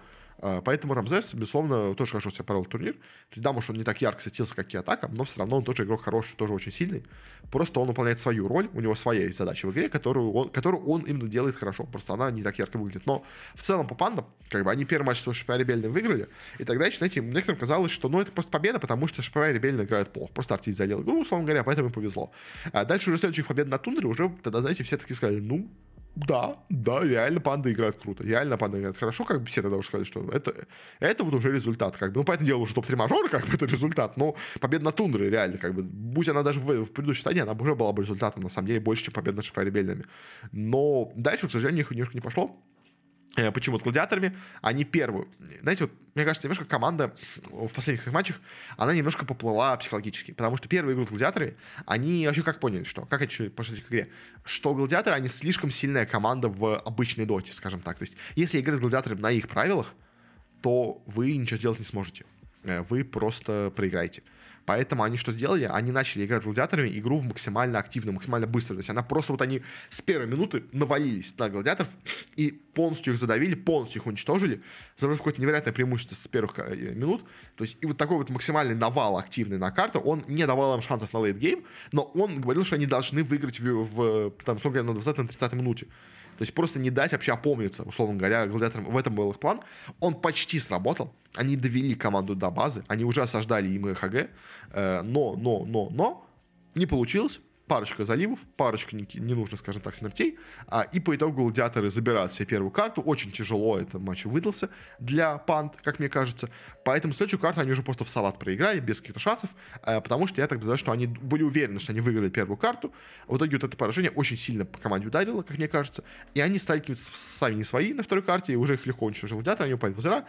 поэтому Рамзес, безусловно, тоже хорошо себя провел турнир. То есть, да, может, он не так ярко светился, как Киатака, но все равно он тоже игрок хороший, тоже очень сильный. Просто он выполняет свою роль, у него своя есть задача в игре, которую он, которую он именно делает хорошо. Просто она не так ярко выглядит. Но в целом по пандам, как бы они первый матч с ШПА Ребельным выиграли, и тогда еще, знаете, некоторым казалось, что ну это просто победа, потому что ШПА Ребельный играет плохо. Просто артист задел игру, условно говоря, поэтому им повезло. А дальше уже следующих побед на тундре уже тогда, знаете, все таки сказали, ну, да, да, реально панда играет круто. Реально панда играет хорошо, как бы все тогда уже сказали, что это, это вот уже результат. Как бы. Ну, понятное дело, уже топ-3 мажора, как бы (laughs) это результат, но победа на тундре реально, как бы, будь она даже в, в предыдущей стадии, она уже была бы результатом, на самом деле, больше, чем победа над шипаребельными. Но дальше, к сожалению, немножко не пошло. Э, почему? С гладиаторами они первые. Знаете, вот, мне кажется, немножко команда в последних своих матчах, она немножко поплыла психологически. Потому что первые игру гладиаторы, они вообще как поняли, что? Как они пошли к игре? Что гладиаторы, они слишком сильная команда в обычной доте, скажем так. То есть, если играть с гладиаторами на их правилах, то вы ничего сделать не сможете. Э, вы просто проиграете. Поэтому они что сделали? Они начали играть с гладиаторами игру в максимально активную, максимально быструю. То есть она просто вот они с первой минуты навалились на гладиаторов и полностью их задавили, полностью их уничтожили, забрав какое-то невероятное преимущество с первых э, минут. То есть и вот такой вот максимальный навал активный на карту, он не давал им шансов на лейтгейм, но он говорил, что они должны выиграть в, в там, сколько, на 20-30 минуте. То есть просто не дать вообще опомниться, условно говоря, гладиаторам. В этом был их план. Он почти сработал. Они довели команду до базы. Они уже осаждали им ХГ. Э, но, но, но, но не получилось парочка заливов, парочка ненужных, скажем так, смертей, а, и по итогу гладиаторы забирают себе первую карту. Очень тяжело этот матч выдался для панд, как мне кажется. Поэтому следующую карту они уже просто в салат проиграли, без каких-то шансов, а, потому что я так знаю, что они были уверены, что они выиграли первую карту. В итоге вот это поражение очень сильно по команде ударило, как мне кажется, и они стали сами не свои на второй карте, и уже их легко уничтожили гладиаторы, они упали в озера,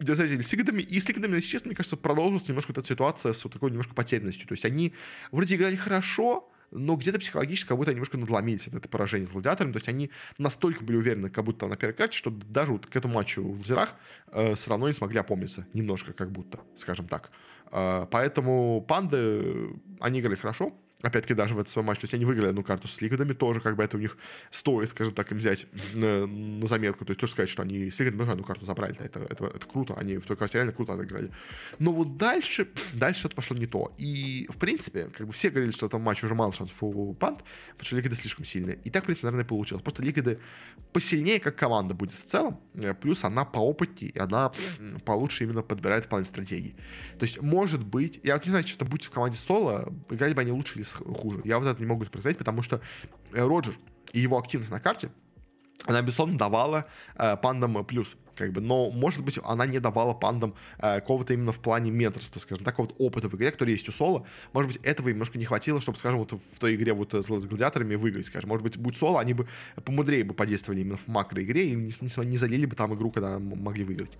где заняли с Игдами, и с Игдами, если честно, мне кажется, продолжилась немножко эта ситуация с вот такой немножко потерянностью. То есть они вроде играли хорошо, но где-то психологически как будто они немножко надломились от этого поражения с гладиаторами. То есть они настолько были уверены, как будто на первой карте, что даже вот к этому матчу в лазерах э, все равно не смогли опомниться. Немножко как будто, скажем так. Э, поэтому панды, они играли хорошо опять-таки, даже в этот свой матч, то есть они выиграли одну карту с Ликвидами, тоже как бы это у них стоит, скажем так, им взять на, на заметку, то есть тоже сказать, что они с Ликвидами тоже одну карту забрали, это, это, это круто, они в той карте реально круто отыграли. Но вот дальше, дальше это пошло не то. И, в принципе, как бы все говорили, что в этом матче уже мало шансов у Пант, потому что Ликвиды слишком сильные. И так, в принципе, наверное, получилось. Просто Ликвиды посильнее, как команда будет в целом, э, плюс она поопытнее, и она получше именно подбирает план стратегии. То есть, может быть, я вот не знаю, честно, будь в команде соло, играли бы они лучше или хуже. Я вот это не могу представить, потому что э, Роджер и его активность на карте, она, безусловно, давала э, пандам плюс как бы, но, может быть, она не давала пандам э, какого-то именно в плане менторства, скажем так, вот опыта в игре, который есть у Соло. Может быть, этого немножко не хватило, чтобы, скажем, вот в той игре вот с, с гладиаторами выиграть, скажем. Может быть, будь Соло, они бы помудрее бы подействовали именно в макроигре и не, не, не залили бы там игру, когда могли выиграть.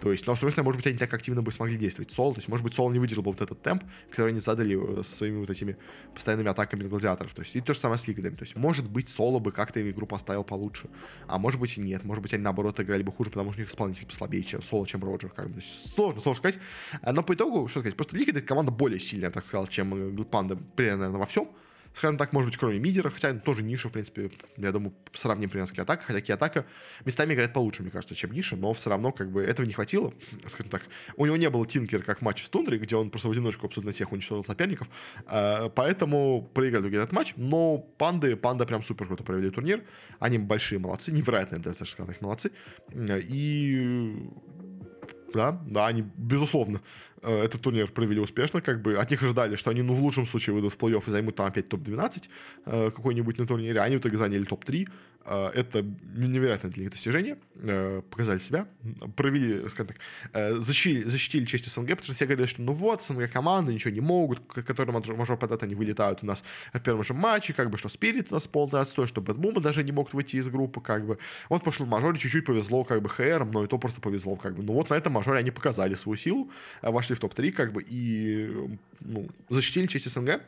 То есть, но, с другой может быть, они так активно бы смогли действовать. Соло, то есть, может быть, Соло не выдержал бы вот этот темп, который они задали э, своими вот этими постоянными атаками на гладиаторов. То есть, и то же самое с лигами. То есть, может быть, Соло бы как-то игру поставил получше, а может быть и нет. Может быть, они, наоборот, играли бы хуже, потому что у них исполнитель послабее слабее, чем Соло, чем Роджер. Как бы. Сложно, сложно сказать. Но по итогу, что сказать, просто Ликвид команда более сильная, так сказал, чем Панда, примерно, во всем скажем так, может быть, кроме мидера, хотя тоже ниша, в принципе, я думаю, сравним примерно с Киатака, хотя Киатака местами играет получше, мне кажется, чем ниша, но все равно как бы этого не хватило, скажем так. У него не было Тинкер, как матч с Тундрой, где он просто в одиночку абсолютно всех уничтожил соперников, а, поэтому проиграли этот матч, но панды, панда прям супер круто провели турнир, они большие молодцы, невероятные, даже сказать, молодцы, и да, да, они, безусловно, этот турнир провели успешно, как бы от них ожидали, что они, ну, в лучшем случае выйдут в плей-офф и займут там опять топ-12 э, какой-нибудь на турнире, а они в итоге заняли топ-3, э, это невероятное для них достижение, показали себя, провели, скажем так, защитили, защитили честь СНГ, потому что все говорили, что ну вот, СНГ команды ничего не могут, которые мажор под это они вылетают у нас в первом же матче, как бы, что Spirit у нас полный отстой, что BetBoom даже не мог выйти из группы, как бы. Вот прошлом мажоре, чуть-чуть повезло, как бы, HR, но и то просто повезло, как бы. Ну вот на этом мажоре они показали свою силу, вошли вошли в топ-3, как бы, и ну, защитили честь СНГ.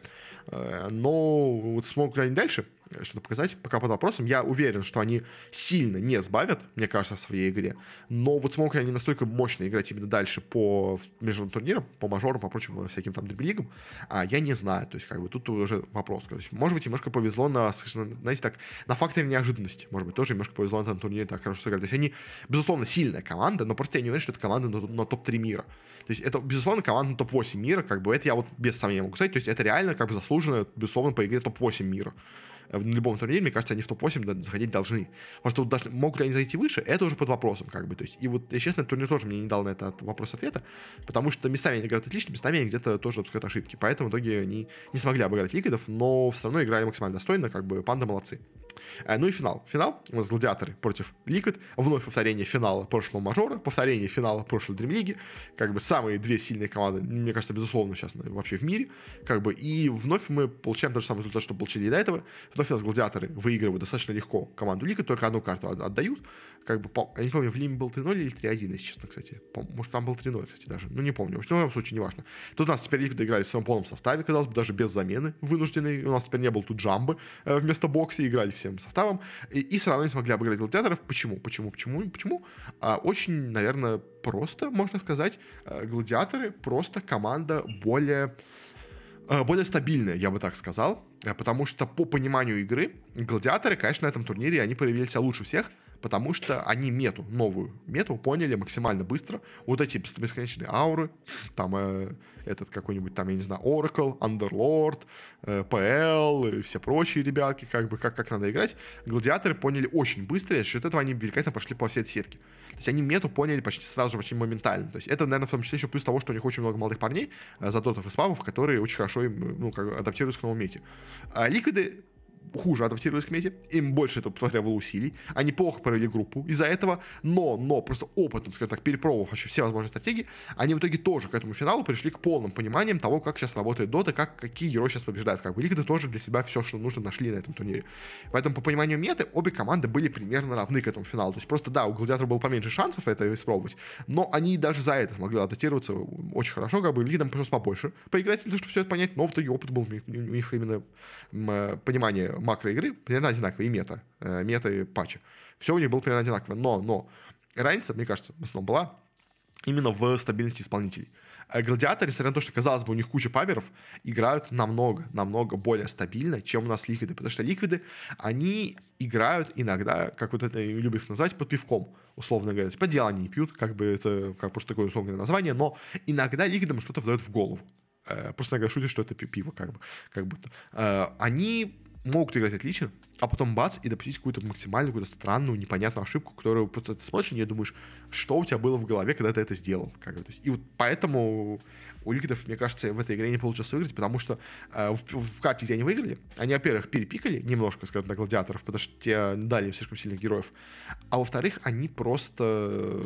Э, но вот смогут ли они дальше что-то показать, пока под вопросом. Я уверен, что они сильно не сбавят, мне кажется, в своей игре. Но вот смогут ли они настолько мощно играть именно дальше по международным турнирам, по мажорам, по прочим всяким там DreamLeague ам, а, я не знаю. То есть, как бы, тут уже вопрос. То есть, может быть, немножко повезло на, знаете, так, на факторе неожиданности. Может быть, тоже немножко повезло на этом турнире так хорошо сыграли. То есть, они, безусловно, сильная команда, но просто я не уверен, что это команда на, на топ-3 мира. То есть это, безусловно, команда на топ-8 мира, как бы это я вот без сомнения могу сказать. То есть это реально как бы заслуженно, безусловно, по игре топ-8 мира. Э, в любом турнире, мне кажется, они в топ-8 заходить должны. Просто вот даже, могут ли они зайти выше, это уже под вопросом, как бы. То есть, и вот, если честно, турнир тоже мне не дал на этот вопрос ответа, потому что местами они играют отлично, местами они где-то тоже допускают ошибки. Поэтому в итоге они не смогли обыграть ликвидов, но все равно играли максимально достойно, как бы панда молодцы. Э, ну и финал. Финал у нас гладиаторы против Liquid. Вновь повторение финала прошлого мажора, повторение финала прошлой Dream League. Как бы самые две сильные команды, мне кажется, безусловно, сейчас вообще в мире. Как бы, и вновь мы получаем тот же самый результат, что получили и до этого. Вновь у нас гладиаторы выигрывают достаточно легко команду Liquid, только одну карту отдают как бы, я не помню, в Лиме был 3-0 или 3-1, если честно, кстати. Может, там был 3-0, кстати, даже. Ну, не помню. В любом случае, неважно. Тут у нас теперь Ликвиды играли в своем полном составе, казалось бы, даже без замены вынужденной. У нас теперь не было тут джамбы э, вместо бокса, играли всем составом. И, и все равно не смогли обыграть гладиаторов. Почему? Почему? Почему? Почему? А, очень, наверное, просто, можно сказать, э, гладиаторы просто команда более более стабильная, я бы так сказал, э, потому что по пониманию игры гладиаторы, конечно, на этом турнире они проявили себя лучше всех, потому что они мету, новую мету поняли максимально быстро. Вот эти бесконечные ауры, там э, этот какой-нибудь, там, я не знаю, Oracle, Underlord, э, PL и все прочие ребятки, как бы, как, как надо играть. Гладиаторы поняли очень быстро, и за счет этого они великолепно пошли по всей сетке. То есть они мету поняли почти сразу же, почти моментально. То есть это, наверное, в том числе еще плюс того, что у них очень много молодых парней, э, задотов и свабов, которые очень хорошо им, ну, как, адаптируются к новому мете. А ликвиды хуже адаптировались к мете, им больше это потребовало усилий, они плохо провели группу из-за этого, но, но просто опытом, скажем так, перепробовав вообще все возможные стратегии, они в итоге тоже к этому финалу пришли к полным пониманиям того, как сейчас работает Дота, как, какие герои сейчас побеждают, как бы Ликвиды тоже для себя все, что нужно, нашли на этом турнире. Поэтому по пониманию меты обе команды были примерно равны к этому финалу, то есть просто, да, у Гладиатора было поменьше шансов это испробовать, но они даже за это смогли адаптироваться очень хорошо, как бы Ликвидам пришлось побольше поиграть, для того, чтобы все это понять, но в итоге опыт был у них именно понимание макроигры примерно одинаковые, и мета, э, мета и патчи. Все у них было примерно одинаково. Но, но разница, мне кажется, в основном была именно в стабильности исполнителей. Э, гладиаторы, несмотря на то, что, казалось бы, у них куча паберов, играют намного, намного более стабильно, чем у нас ликвиды. Потому что ликвиды, они играют иногда, как вот это любят назвать, под пивком, условно говоря. По делу они пьют, как бы это как просто такое условное название, но иногда ликвидам что-то вдает в голову. Э, просто иногда шутят, что это пиво, как бы, как будто. Они могут играть отлично, а потом бац, и допустить какую-то максимальную, какую-то странную, непонятную ошибку, которую просто ты смотришь и думаешь, что у тебя было в голове, когда ты это сделал. Как бы, то есть, и вот поэтому у Ликвидов, мне кажется, в этой игре не получилось выиграть, потому что э, в, в карте, где они выиграли, они, во-первых, перепикали немножко, скажем, на гладиаторов, потому что те дали им слишком сильных героев, а во-вторых, они просто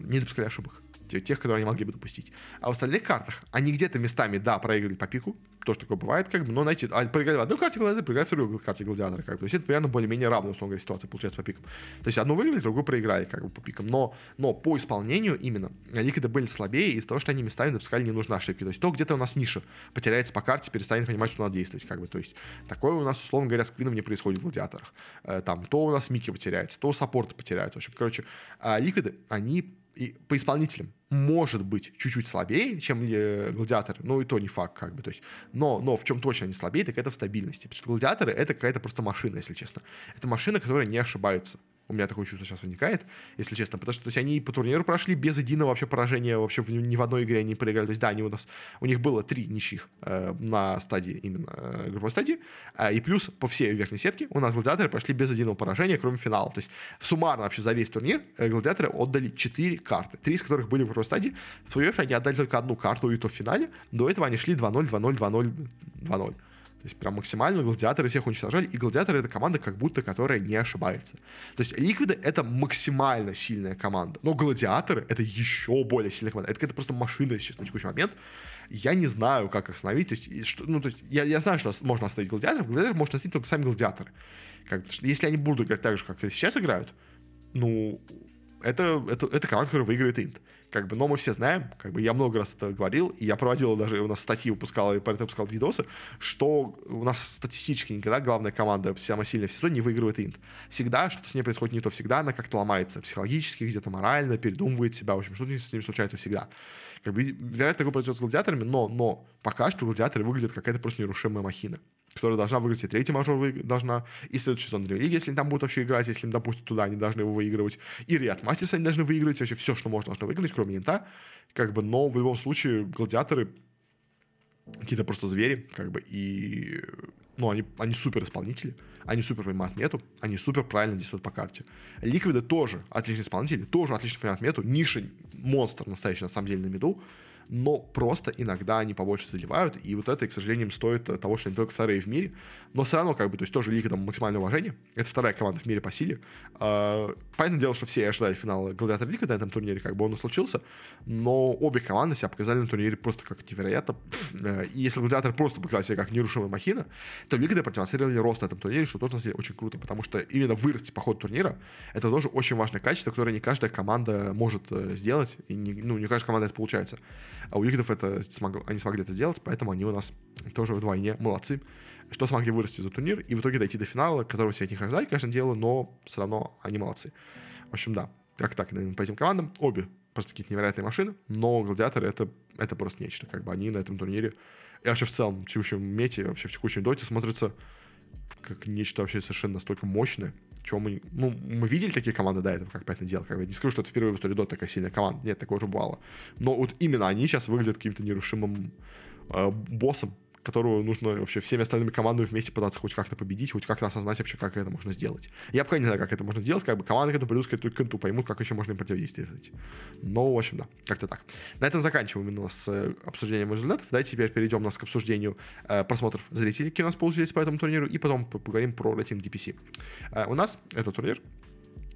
не допускали ошибок тех, которые они могли бы допустить. А в остальных картах они где-то местами, да, проиграли по пику, тоже такое бывает, как бы, но, знаете, а проиграли в одной карте гладиатора, проиграли в другой карте гладиатора, как бы. То есть это примерно более-менее равная, условно говоря, ситуация получается по пикам. То есть одну выиграли, другую проиграли, как бы, по пикам. Но, но по исполнению именно ликвиды были слабее из-за того, что они местами допускали ненужные ошибки. То есть то где-то у нас ниша потеряется по карте, перестанет понимать, что надо действовать, как бы. То есть такое у нас, условно говоря, с квином не происходит в гладиаторах. Э, там то у нас Мики потеряется, то саппорт потеряется. В общем, короче, а ликвиды, они и по исполнителям может быть чуть-чуть слабее, чем э, гладиаторы, но и то не факт, как бы, то есть, но, но в чем точно они слабее, так это в стабильности, потому что гладиаторы это какая-то просто машина, если честно. Это машина, которая не ошибается. У меня такое чувство сейчас возникает, если честно, потому что то есть, они по турниру прошли без единого вообще поражения, вообще в, ни в одной игре они проиграли. То есть, да, они у нас, у них было три ничьих э, на стадии, именно э, групповой стадии, э, и плюс по всей верхней сетке у нас гладиаторы прошли без единого поражения, кроме финала. То есть, суммарно вообще за весь турнир э, гладиаторы отдали четыре карты, три из которых были в групповой стадии. В плей они отдали только одну карту, и то в финале. До этого они шли 2-0, 2-0, 2-0, 2-0. То есть прям максимально гладиаторы всех уничтожали, и гладиаторы это команда как будто, которая не ошибается. То есть ликвиды это максимально сильная команда, но гладиаторы это еще более сильная команда. Это какая-то просто машина сейчас на текущий момент. Я не знаю, как их остановить. То есть, что, ну, то есть я, я знаю, что можно остановить гладиаторов, гладиаторов можно остановить только сами гладиаторы. Как, что если они будут играть так же, как сейчас играют, ну, это, это, это команда, которая выиграет Инт. Как бы, но мы все знаем, как бы я много раз это говорил, и я проводил даже, у нас статьи выпускал, и поэтому выпускал видосы, что у нас статистически никогда главная команда самая сильная в сезоне не выигрывает Инт. Всегда что-то с ней происходит не то, всегда она как-то ломается психологически, где-то морально, передумывает себя, в общем, что-то с ними случается всегда. Как бы, вероятно, такое произойдет с гладиаторами, но, но пока что гладиаторы выглядят какая-то просто нерушимая махина которая должна выиграть, и третий мажор вы... должна, и следующий сезон Древней Лиги, если они там будут вообще играть, если им допустят туда, они должны его выигрывать, и Риат Мастерс они должны выигрывать, вообще все, что можно, должны выиграть, кроме Инта, как бы, но в любом случае гладиаторы какие-то просто звери, как бы, и, ну, они, они супер исполнители, они супер понимают мету, они супер правильно действуют по карте. Ликвиды тоже отличные исполнители, тоже отлично понимают мету, Ниши монстр настоящий, на самом деле, на меду, но просто иногда они побольше заливают, и вот это, к сожалению, стоит того, что они только вторые в мире, но все равно, как бы, то есть тоже Лига там максимальное уважение, это вторая команда в мире по силе. А, понятное дело, что все ожидали финала Гладиатор Лига на этом турнире, как бы он и случился, но обе команды себя показали на турнире просто как невероятно, и если Гладиатор просто показал себя как нерушимая махина, то Лига продемонстрировали рост на этом турнире, что тоже, на самом деле, очень круто, потому что именно вырасти по ходу турнира, это тоже очень важное качество, которое не каждая команда может э, сделать, и не, ну, не каждая команда это получается. А у Ликвидов это смог, они смогли это сделать, поэтому они у нас тоже вдвойне молодцы, что смогли вырасти за турнир и в итоге дойти до финала, которого все от них ожидали, конечно, дело, но все равно они молодцы. В общем, да, как так, по этим командам, обе просто какие-то невероятные машины, но гладиаторы это, это просто нечто, как бы они на этом турнире и вообще в целом в текущем мете, вообще в текущем доте смотрятся как нечто вообще совершенно настолько мощное, чем мы, ну, мы видели такие команды до этого, как понятное дело, как бы, не скажу, что это впервые в истории Dota такая сильная команда, нет, такого уже бывало, но вот именно они сейчас выглядят каким-то нерушимым э, боссом, которую нужно вообще всеми остальными командами вместе пытаться хоть как-то победить, хоть как-то осознать вообще, как это можно сделать. Я пока не знаю, как это можно сделать, как бы команды к этому придут, к этому поймут, как еще можно им противодействовать. Но, в общем, да, как-то так. На этом заканчиваем именно с э, обсуждением результатов. Давайте теперь перейдем у нас к обсуждению э, просмотров зрителей, какие у нас получились по этому турниру, и потом поговорим про рейтинг DPC. Э, у нас этот турнир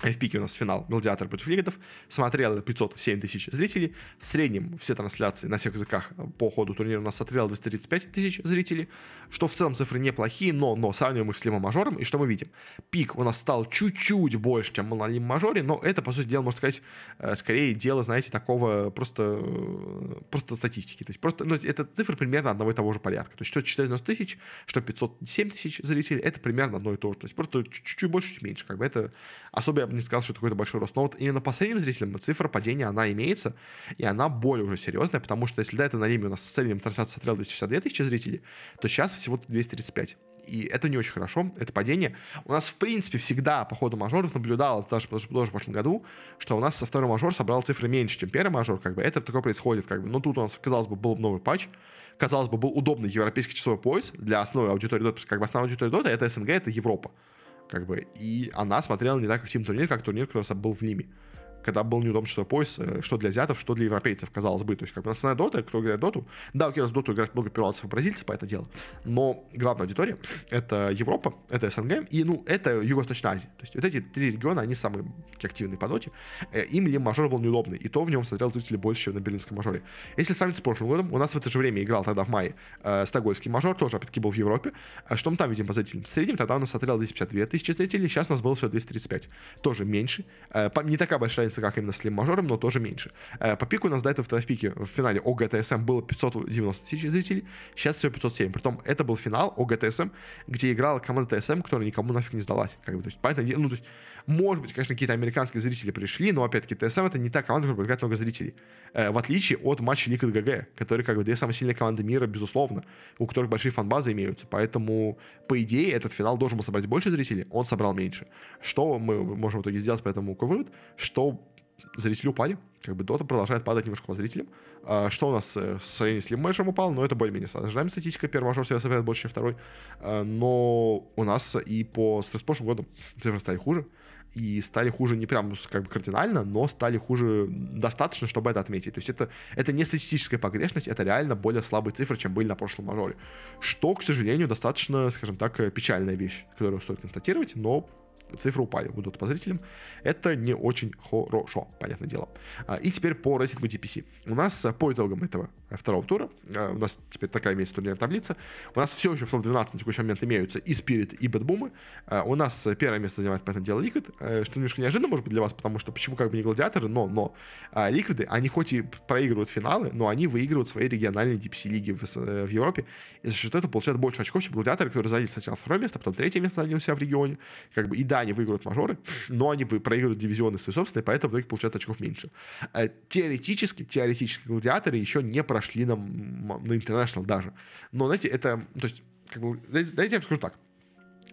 в пике у нас финал Гладиатор против Лигатов. Смотрело 507 тысяч зрителей. В среднем все трансляции на всех языках по ходу турнира у нас смотрело 235 тысяч зрителей. Что в целом цифры неплохие, но, но сравниваем их с Лимом Мажором. И что мы видим? Пик у нас стал чуть-чуть больше, чем на Лим Мажоре, но это, по сути дела, можно сказать, э, скорее дело, знаете, такого просто, э, просто статистики. То есть просто, ну, это цифры примерно одного и того же порядка. То есть что 490 тысяч, что 507 тысяч зрителей, это примерно одно и то же. То есть просто чуть-чуть больше, чуть меньше. Как бы это особо бы не сказал, что это какой-то большой рост. Но вот именно по средним зрителям цифра падения, она имеется, и она более уже серьезная, потому что если до этого на Риме у нас в среднем трансляция смотрела 262 тысячи зрителей, то сейчас всего 235 и это не очень хорошо, это падение. У нас, в принципе, всегда по ходу мажоров наблюдалось, даже, даже, даже в прошлом году, что у нас со второй мажор собрал цифры меньше, чем первый мажор, как бы это такое происходит, как бы, ну тут у нас, казалось бы, был новый патч, казалось бы, был удобный европейский часовой пояс для основной аудитории Dota, как бы основная аудитория Dota это СНГ, это Европа как бы, и она смотрела не так, Тим турнир, как турнир, который был в Лиме когда был неудобный часовой пояс, э, что для азиатов, что для европейцев, казалось бы. То есть, как бы основная дота, кто играет доту, да, у нас доту играет много перуанцев и бразильцев по это дело, но главная аудитория — это Европа, это СНГ, и, ну, это Юго-Восточная Азия. То есть, вот эти три региона, они самые активные по доте. Э, им ли мажор был неудобный, и то в нем смотрел зрители больше, чем на берлинском мажоре. Если сравнить с прошлым годом, у нас в это же время играл тогда в мае э, Стокгольмский мажор, тоже, опять-таки, был в Европе. А что мы там видим по зрителям? В среднем тогда у нас смотрел 252 тысячи зрителей, сейчас у нас было всего 235. Тоже меньше. Э, не такая большая разница, как именно с Лим мажором, но тоже меньше. Э, по пику у нас до этого в пике в финале ОГТСМ было 590 тысяч зрителей, сейчас всего 507. Притом это был финал ОГТСМ, где играла команда ТСМ, которая никому нафиг не сдалась. Как бы, то есть, понятно, ну, то есть, может быть, конечно, какие-то американские зрители пришли, но, опять-таки, ТСМ это не та команда, которая привлекает много зрителей. Э, в отличие от матча Liquid GG, которые, как бы, две самые сильные команды мира, безусловно, у которых большие фан-базы имеются. Поэтому, по идее, этот финал должен был собрать больше зрителей, он собрал меньше. Что мы можем в итоге сделать по этому вывод? Что зрители упали. Как бы Дота продолжает падать немножко по зрителям. А, что у нас э, с Слим Мэшем упал? Но это более-менее ожидаемая статистика. Первый мажор себя собирает больше, чем второй. А, но у нас и по с прошлым годом цифры стали хуже. И стали хуже не прям как бы кардинально, но стали хуже достаточно, чтобы это отметить. То есть это, это не статистическая погрешность, это реально более слабые цифры, чем были на прошлом мажоре. Что, к сожалению, достаточно, скажем так, печальная вещь, которую стоит констатировать, но цифры упали будут по зрителям. Это не очень хорошо, понятное дело. А, и теперь по рейтингу DPC. У нас по итогам этого второго тура. Э, у нас теперь такая имеется турнирная таблица. У нас все еще в топ-12 на текущий момент имеются и Spirit, и Бэтбумы. Э, у нас первое место занимает, понятное дело, Liquid, что немножко неожиданно, может быть, для вас, потому что почему как бы не гладиаторы, но, но Liquid, они хоть и проигрывают финалы, но они выигрывают свои региональные DPC-лиги в, в Европе, и за счет этого получают больше очков, чем гладиаторы, которые заняли сначала второе место, потом третье место заняли у себя в регионе. Как бы, и да, они выигрывают мажоры, но они проигрывают дивизионы свои собственные, поэтому у них получают очков меньше. Теоретически, теоретически гладиаторы еще не прошли на, на International даже. Но, знаете, это, то есть, как бы, дайте, дайте я вам скажу так.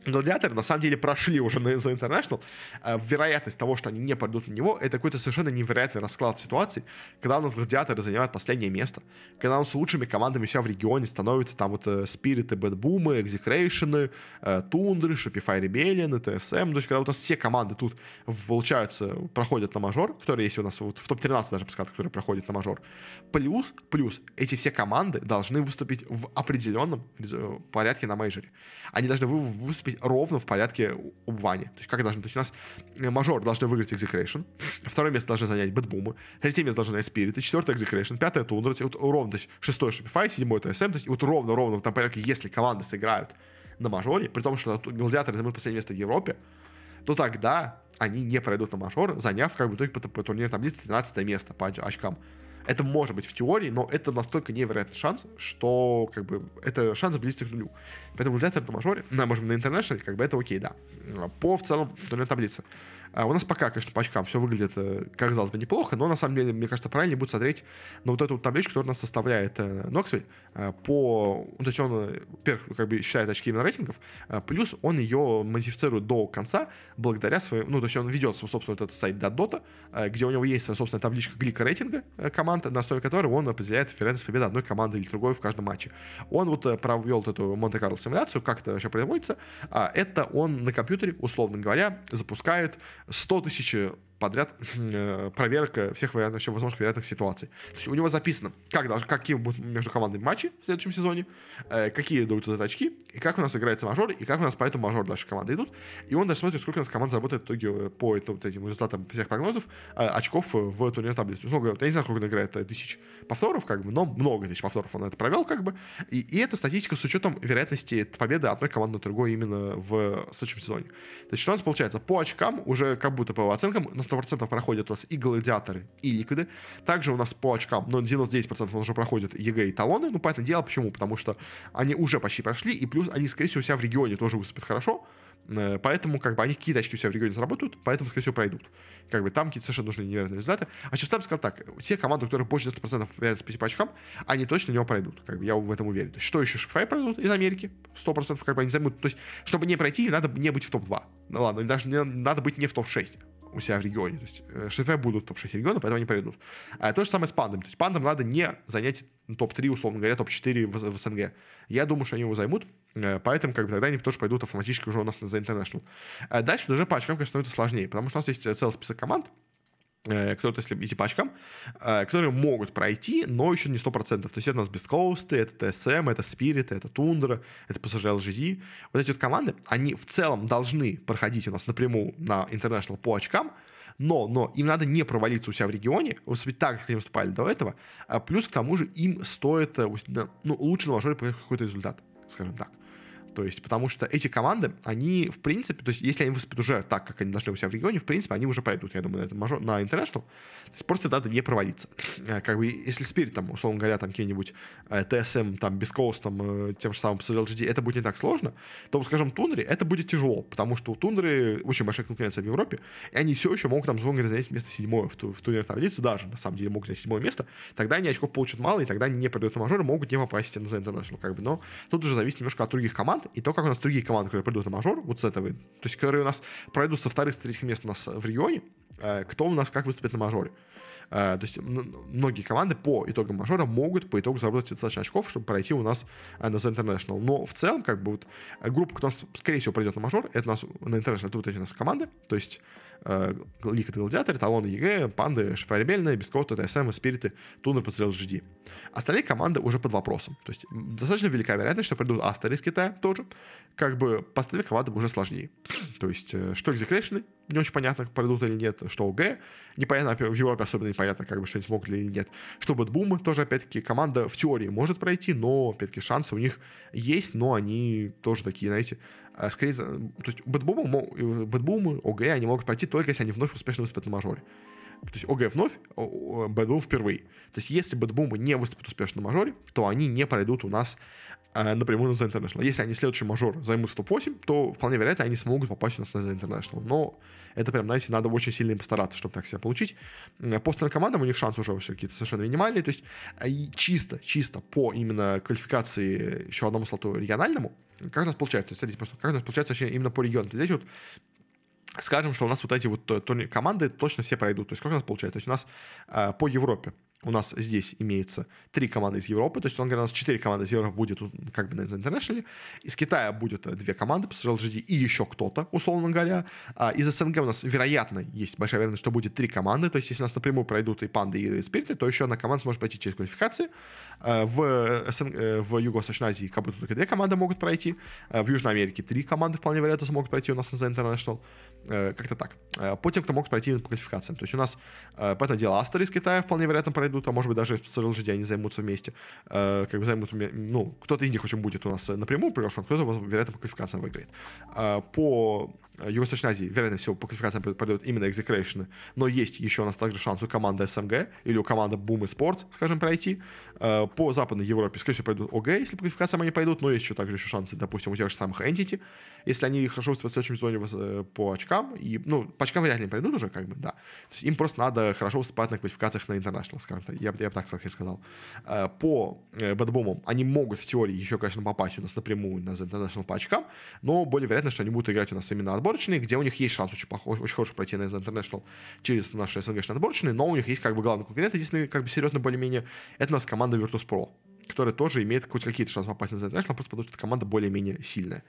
Гладиаторы на самом деле прошли уже на The International. А вероятность того, что они не пойдут на него, это какой-то совершенно невероятный расклад ситуации, когда у нас гладиаторы занимают последнее место, когда у нас лучшими командами себя в регионе становятся там вот Спириты, Бэтбумы, Execration, Тундры, Shopify Rebellion, TSM, то есть когда у нас все команды тут, получается, проходят на мажор, которые есть у нас вот в топ-13 даже, сказать, которые проходят на мажор, плюс, плюс эти все команды должны выступить в определенном порядке на мейджоре. Они должны выступить ровно в порядке убывания. То есть как должны... То есть у нас э, мажор должны выиграть Execration, второе место должны занять Бэтбумы, третье место должны занять Spirit, четвертое Execration, пятое Тундра, вот ровно, то есть шестое Shopify, седьмое TSM, то есть вот ровно-ровно в этом порядке, если команды сыграют на мажоре, при том, что гладиаторы займут последнее место в Европе, то тогда они не пройдут на мажор, заняв как бы итоге по, по турнирной таблице 13 место по очкам. Это может быть в теории, но это настолько невероятный шанс, что как бы это шанс близится к нулю. Поэтому взять на мажоре, на, можем на интернешнл, как бы это окей, да. По в целом турнирной таблице. А у нас пока, конечно, по очкам все выглядит, э, казалось бы, неплохо, но на самом деле, мне кажется, правильнее будет смотреть на вот эту вот табличку, которую у нас составляет Ноксвиль. Э, по, ну, то есть он, во-первых, как бы считает очки именно рейтингов, плюс он ее модифицирует до конца благодаря своему, ну, то есть он ведет свой собственный этот сайт Dota, где у него есть своя собственная табличка глика рейтинга команд, на основе которой он определяет вероятность победы одной команды или другой в каждом матче. Он вот провел вот эту Монте-Карло симуляцию, как это вообще производится. А Это он на компьютере, условно говоря, запускает 100 тысяч подряд (laughs) э, проверка всех вообще возможных вероятных ситуаций. То есть у него записано, как должны, какие будут между командами матчи в следующем сезоне, э, какие даются за очки, и как у нас играется мажор, и как у нас по этому мажору дальше команды идут. И он даже смотрит, сколько у нас команд заработает в итоге э, по это, вот этим результатам всех прогнозов э, очков в турнирной таблице. Условно говоря, я не знаю, сколько он играет э, тысяч повторов, как бы, но много тысяч повторов он это провел, как бы. И, и это статистика с учетом вероятности победы одной команды на другой именно в следующем сезоне. То есть что у нас получается? По очкам уже как будто по оценкам на 100% проходят у нас и гладиаторы, и ликвиды. Также у нас по очкам, но 99% у уже проходят EG и талоны. Ну, понятное дело, почему? Потому что они уже почти прошли, и плюс они, скорее всего, у себя в регионе тоже выступят хорошо. Э, поэтому, как бы, они какие-то очки у себя в регионе заработают, поэтому, скорее всего, пройдут. Как бы, там какие-то совершенно нужные невероятные результаты. А сейчас сказал так, те команды, у которых больше 90% вероятность по очкам, они точно него пройдут. Как бы, я в этом уверен. Что еще Shopify пройдут из Америки? 100% как бы они займут. То есть, чтобы не пройти, надо не быть в топ-2. Ну ладно, даже не, надо быть не в топ-6 у себя в регионе. То есть э, ШТФ будут в топ-6 региона, поэтому они пройдут. А то же самое с пандом. То есть пандам надо не занять топ-3, условно говоря, топ-4 в, в СНГ. Я думаю, что они его займут, э, поэтому как бы тогда они тоже пойдут автоматически уже у нас на The International. А дальше уже по очкам, конечно, становится сложнее, потому что у нас есть целый список команд, кто-то, если по очкам, э, которые могут пройти, но еще не 100%. То есть это у нас Coast, это TSM, это Spirit, это Tundra, это PSG LGD. Вот эти вот команды, они в целом должны проходить у нас напрямую на International по очкам, но, но им надо не провалиться у себя в регионе, выступить так, как они выступали до этого, а плюс к тому же им стоит э, ну, лучше на мажоре какой-то результат, скажем так. То есть, потому что эти команды, они, в принципе, то есть, если они выступят уже так, как они должны у себя в регионе, в принципе, они уже пройдут, я думаю, на, этом мажор, на International. То есть, просто надо не провалиться. Э, как бы, если Spirit, там, условно говоря, там, какие-нибудь э, TSM, там, без там, э, тем же самым LGD, это будет не так сложно, то, скажем, Тундре это будет тяжело, потому что у Тундры очень большая конкуренция в Европе, и они все еще могут, там, условно говоря, занять место седьмое в, ту, в турнирной таблице, даже, на самом деле, могут занять седьмое место, тогда они очков получат мало, и тогда они не пройдут на мажоры, могут не попасть на The International, как бы, но тут уже зависит немножко от других команд, и то, как у нас другие команды, которые пройдут на мажор, вот с этого, то есть которые у нас пройдут со вторых, с третьих мест у нас в регионе, э, кто у нас как выступит на мажоре. Uh, то есть многие команды по итогам мажора могут по итогу заработать достаточно очков, чтобы пройти у нас на The International. Но в целом, как бы вот группа, кто у нас, скорее всего, пройдет на мажор, это у нас на International, это вот эти у нас команды. То есть Ликвид, Гладиаторы, Талоны, EG, Панды, Shopify Rebellion, Beastcoast, TSM, Спириты, Tundra, PSG.LGD. Остальные команды уже под вопросом. То есть достаточно велика вероятность, что придут Астер из Китая тоже. Как бы по остальным командам уже сложнее. (sniffs) То есть что Execration, не очень понятно, пройдут или нет, что OG, непонятно, в Европе особенно непонятно, как бы, что они смогут или нет. Что BetBoom, тоже, опять-таки, команда в теории может пройти, но, опять-таки, шансы у них есть, но они тоже такие, знаете, э, скорее, то есть BetBoom ы, BetBoom ы, OG, они могут пройти только если они вновь успешно выступят на мажоре. То есть OG вновь, BetBoom впервые. То есть если BetBoom ы не выступят успешно на мажоре, то они не пройдут у нас э, напрямую на The International. Если они следующий мажор займут в топ-8, то вполне вероятно они смогут попасть у нас на The International. Но это прям, знаете, надо очень сильно постараться, чтобы так себя получить. По остальным командам у них шансы уже вообще какие-то совершенно минимальные. То есть э, чисто, чисто по именно квалификации еще одному слоту региональному, как у нас получается? То смотрите, просто как у нас получается вообще именно по региону. Здесь вот скажем, что у нас вот эти вот э, команды точно все пройдут. То есть как у нас получается? То есть у нас э, по Европе у нас здесь имеется три команды из Европы, то есть, он говорит, у нас четыре команды из Европы будет как бы на International, из Китая будет э, две команды, PSG LGD и еще кто-то, условно говоря. А из СНГ у нас, вероятно, есть большая вероятность, что будет три команды, то есть, если у нас напрямую пройдут и Панды, и Спириты, то еще одна команда сможет пройти через квалификации. Э, в, СНГ, в Юго-Восточной Азии как будто только две команды могут пройти, в Южной Америке три команды вполне вероятно смогут пройти у нас на The International. Как-то так. По тем, кто могут пройти по квалификациям. То есть у нас, понятное дело, Астер из Китая вполне вероятно пройдут, а может быть даже с LGD они займутся вместе. Как бы займут, ну, кто-то из них очень будет у нас напрямую приглашен, кто-то, вероятно, по квалификациям выиграет. По Юго-Восточной Азии, вероятно всего, по квалификациям пройдут именно экзекрейшны, но есть еще у нас также шанс у команды СМГ или у команды Boom и Sports, скажем, пройти. По Западной Европе, скорее всего, пройдут ОГ, если по квалификациям они пойдут, но есть еще также еще шансы, допустим, у тех же самых Entity, если они хорошо выступят в следующем сезоне по очкам, и, ну, по очкам вряд ли не пройдут уже, как бы, да. То есть им просто надо хорошо выступать на квалификациях на International, скажем так, я, я бы так сказал. По Бэтбумам они могут в теории еще, конечно, попасть у нас напрямую на International по очкам, но более вероятно, что они будут играть у нас именно отборочные, где у них есть шанс очень, плохой, очень хорошо пройти на International через наши СНГ отборочные, но у них есть как бы главный конкурент, единственный как бы серьезно более-менее, это у нас команда Virtus.pro, которая тоже имеет хоть какие-то шансы попасть на International, просто потому что эта команда более-менее сильная,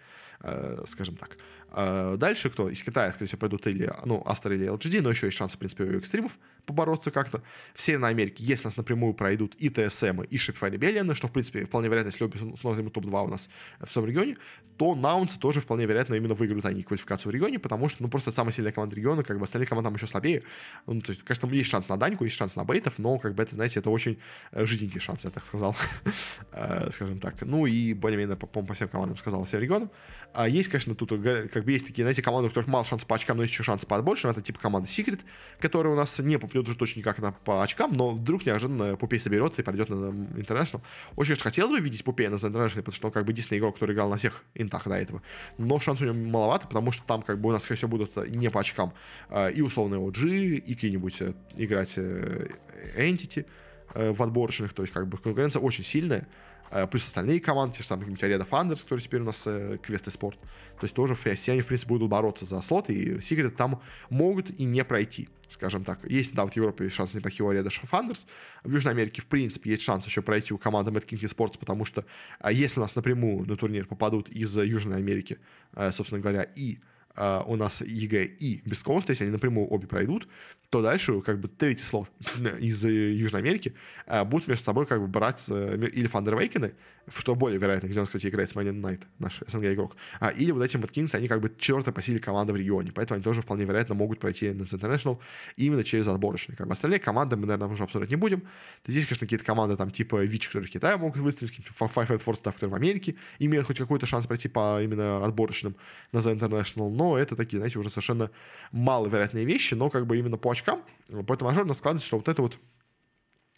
скажем так. Э, дальше кто? Из Китая, скорее всего, пойдут или, ну, Астер или LGD, но еще есть шанс, в принципе, у экстримов побороться как-то. В Северной Америке, если нас напрямую пройдут и ТСМ, и Shopify Rebellion, что, в принципе, вполне вероятно, если обе снова займут топ-2 у нас в своем регионе, то Наунцы тоже вполне вероятно именно выиграют они квалификацию в регионе, потому что, ну, просто самая сильная команда региона, как бы остальные команды там еще слабее. Ну, то есть, конечно, есть шанс на Даньку, есть шанс на Бейтов, но, как бы, это, знаете, это очень э, жиденький шанс, я так сказал, (laughs) э, скажем так. Ну, и более-менее, по, по всем командам сказал, всем регионам. А есть, конечно, тут, как бы, есть такие, знаете, команды, у которых мало шансов по очкам, но есть еще шансы по отборочным. Это типа команда Secret, которая у нас не попадет уже точно никак на, по очкам, но вдруг неожиданно Пупей соберется и пойдет на International. Очень конечно, хотелось бы видеть Пупея на International, потому что он как бы единственный игрок, который играл на всех интах до этого. Но шанс у него маловато, потому что там как бы у нас, скорее всего, будут не по очкам а, и условные OG, и какие-нибудь э, играть э, Entity э, в отборочных, то есть как бы конкуренция очень сильная. Э, плюс остальные команды, те же самые Arena Founders, которые теперь у нас э, Квест и Спорт. То есть тоже все они, в принципе, будут бороться за слот, и секреты там могут и не пройти, скажем так. Есть, да, вот в Европе шанс неплохие у Arena Founders. В Южной Америке, в принципе, есть шанс еще пройти у команды Mad King Sports, потому что а если у нас напрямую на турнир попадут из Южной Америки, э, собственно говоря, и Uh, у нас ЕГЭ и Бесткост, если они напрямую обе пройдут, то дальше как бы третий слот (laughs) из Южной Америки uh, будут между собой как бы брать uh, или Фандервейкены, что более вероятно, где он, кстати, играет с Майнин Найт, наш СНГ игрок, а, или вот эти Маткинсы, они как бы четвертая по силе команда в регионе, поэтому они тоже вполне вероятно могут пройти на International именно через отборочный. Как бы остальные команды мы, наверное, уже обсуждать не будем. Здесь, конечно, какие-то команды там типа ВИЧ, которые в Китае могут выстрелить, Five Nights Force, которые в Америке имеют хоть какой-то шанс пройти по именно отборочным на The International, но это такие, знаете, уже совершенно маловероятные вещи, но как бы именно по очкам, поэтому мажорно складывается, что вот это вот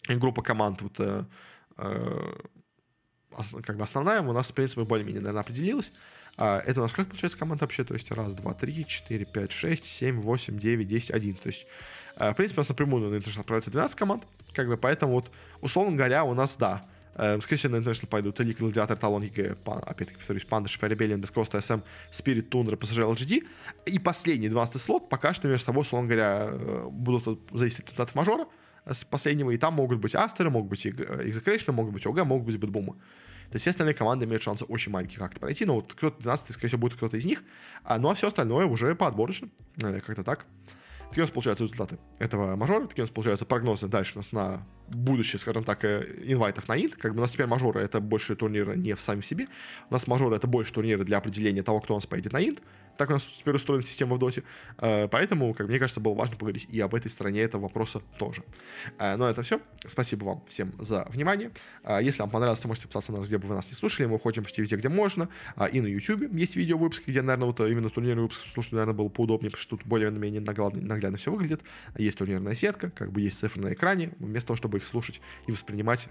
группа команд вот, э, э, как бы основная у нас, в принципе, более-менее, наверное, определилась. А, это у нас как получается команда вообще? То есть раз, два, три, четыре, пять, шесть, семь, восемь, девять, десять, один. То есть, а, в принципе, у нас напрямую на International отправляется 12 команд, как бы, поэтому вот, условно говоря, у нас, да, э, скорее всего, на International пойдут или Гладиатор, Талон, ЕГЭ, опять-таки, повторюсь, Панда, Шипа, Ребелиан, Бескоста, СМ, Спирит, Тундра, ПСЖ, LGD. И последний, 12 слот, пока что между собой, условно говоря, э, будут зависеть от мажора, с последнего, и там могут быть Астеры, могут быть Execration, могут быть ОГ, могут быть Бэтбумы. То есть все остальные команды имеют шансы очень маленькие как-то пройти, но вот кто-то 12 скорее всего, будет кто-то из них, а, ну а все остальное уже по отборочным, как-то так. Такие у нас получаются результаты этого мажора, такие у нас получаются прогнозы дальше у нас на будущее, скажем так, э, инвайтов на инт. Как бы у нас теперь мажоры это больше турниры не в сами себе. У нас мажоры это больше турниры для определения того, кто у нас поедет на инт. Так у нас теперь устроена система в доте. Э, поэтому, как мне кажется, было важно поговорить и об этой стороне этого вопроса тоже. Э, но это все. Спасибо вам всем за внимание. Э, если вам понравилось, то можете подписаться на нас, где бы вы нас не слушали. Мы уходим почти везде, где можно. И на YouTube есть видео выпуски, где, наверное, вот именно турнирный выпуск слушать, наверное, было поудобнее, потому что тут более-менее наглядно, наглядно все выглядит. Есть турнирная сетка, как бы есть цифры на экране. Вместо того, чтобы их слушать и воспринимать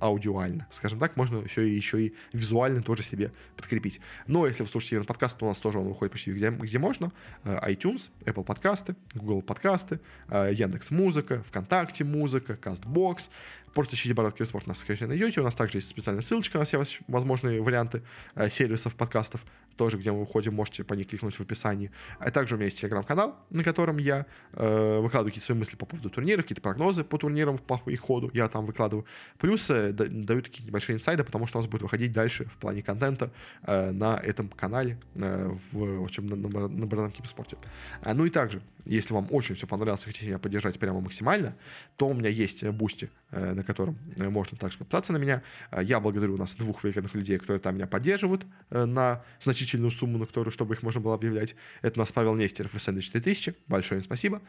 аудиально, скажем так, можно все еще и визуально тоже себе подкрепить. Но если вы слушаете на подкаст, то у нас тоже он выходит почти где, где можно. Э, iTunes, Apple подкасты, Google подкасты, э, Яндекс Музыка, ВКонтакте Музыка, Castbox, Просто ищите Бородки Спорт, нас, конечно, найдете. У нас также есть специальная ссылочка на все возможные варианты э, сервисов, подкастов, тоже, где мы выходим, можете по ней кликнуть в описании. А также у меня есть телеграм-канал, на котором я э, выкладываю какие-то свои мысли по поводу турниров, какие-то прогнозы по турнирам, по их ходу, я там выкладываю. Плюс э, даю такие небольшие инсайды, потому что у нас будет выходить дальше в плане контента э, на этом канале, э, в, в общем, на, на, на Бородном Киберспорте. А, ну и также, если вам очень все понравилось, хотите меня поддержать прямо максимально, то у меня есть Boosty, э, на котором э, можно также подписаться на меня. Э, я благодарю у нас двух великолепных людей, которые там меня поддерживают на значительную сумму, на которую, чтобы их можно было объявлять. Это у нас Павел Нестеров и Сэндвич 3000. Большое им спасибо.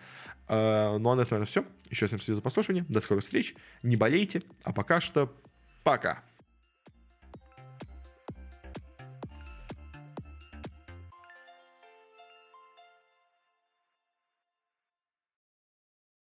Ну а на этом, наверное, все. Еще всем спасибо за прослушивание. До скорых встреч. Не болейте. А пока что пока.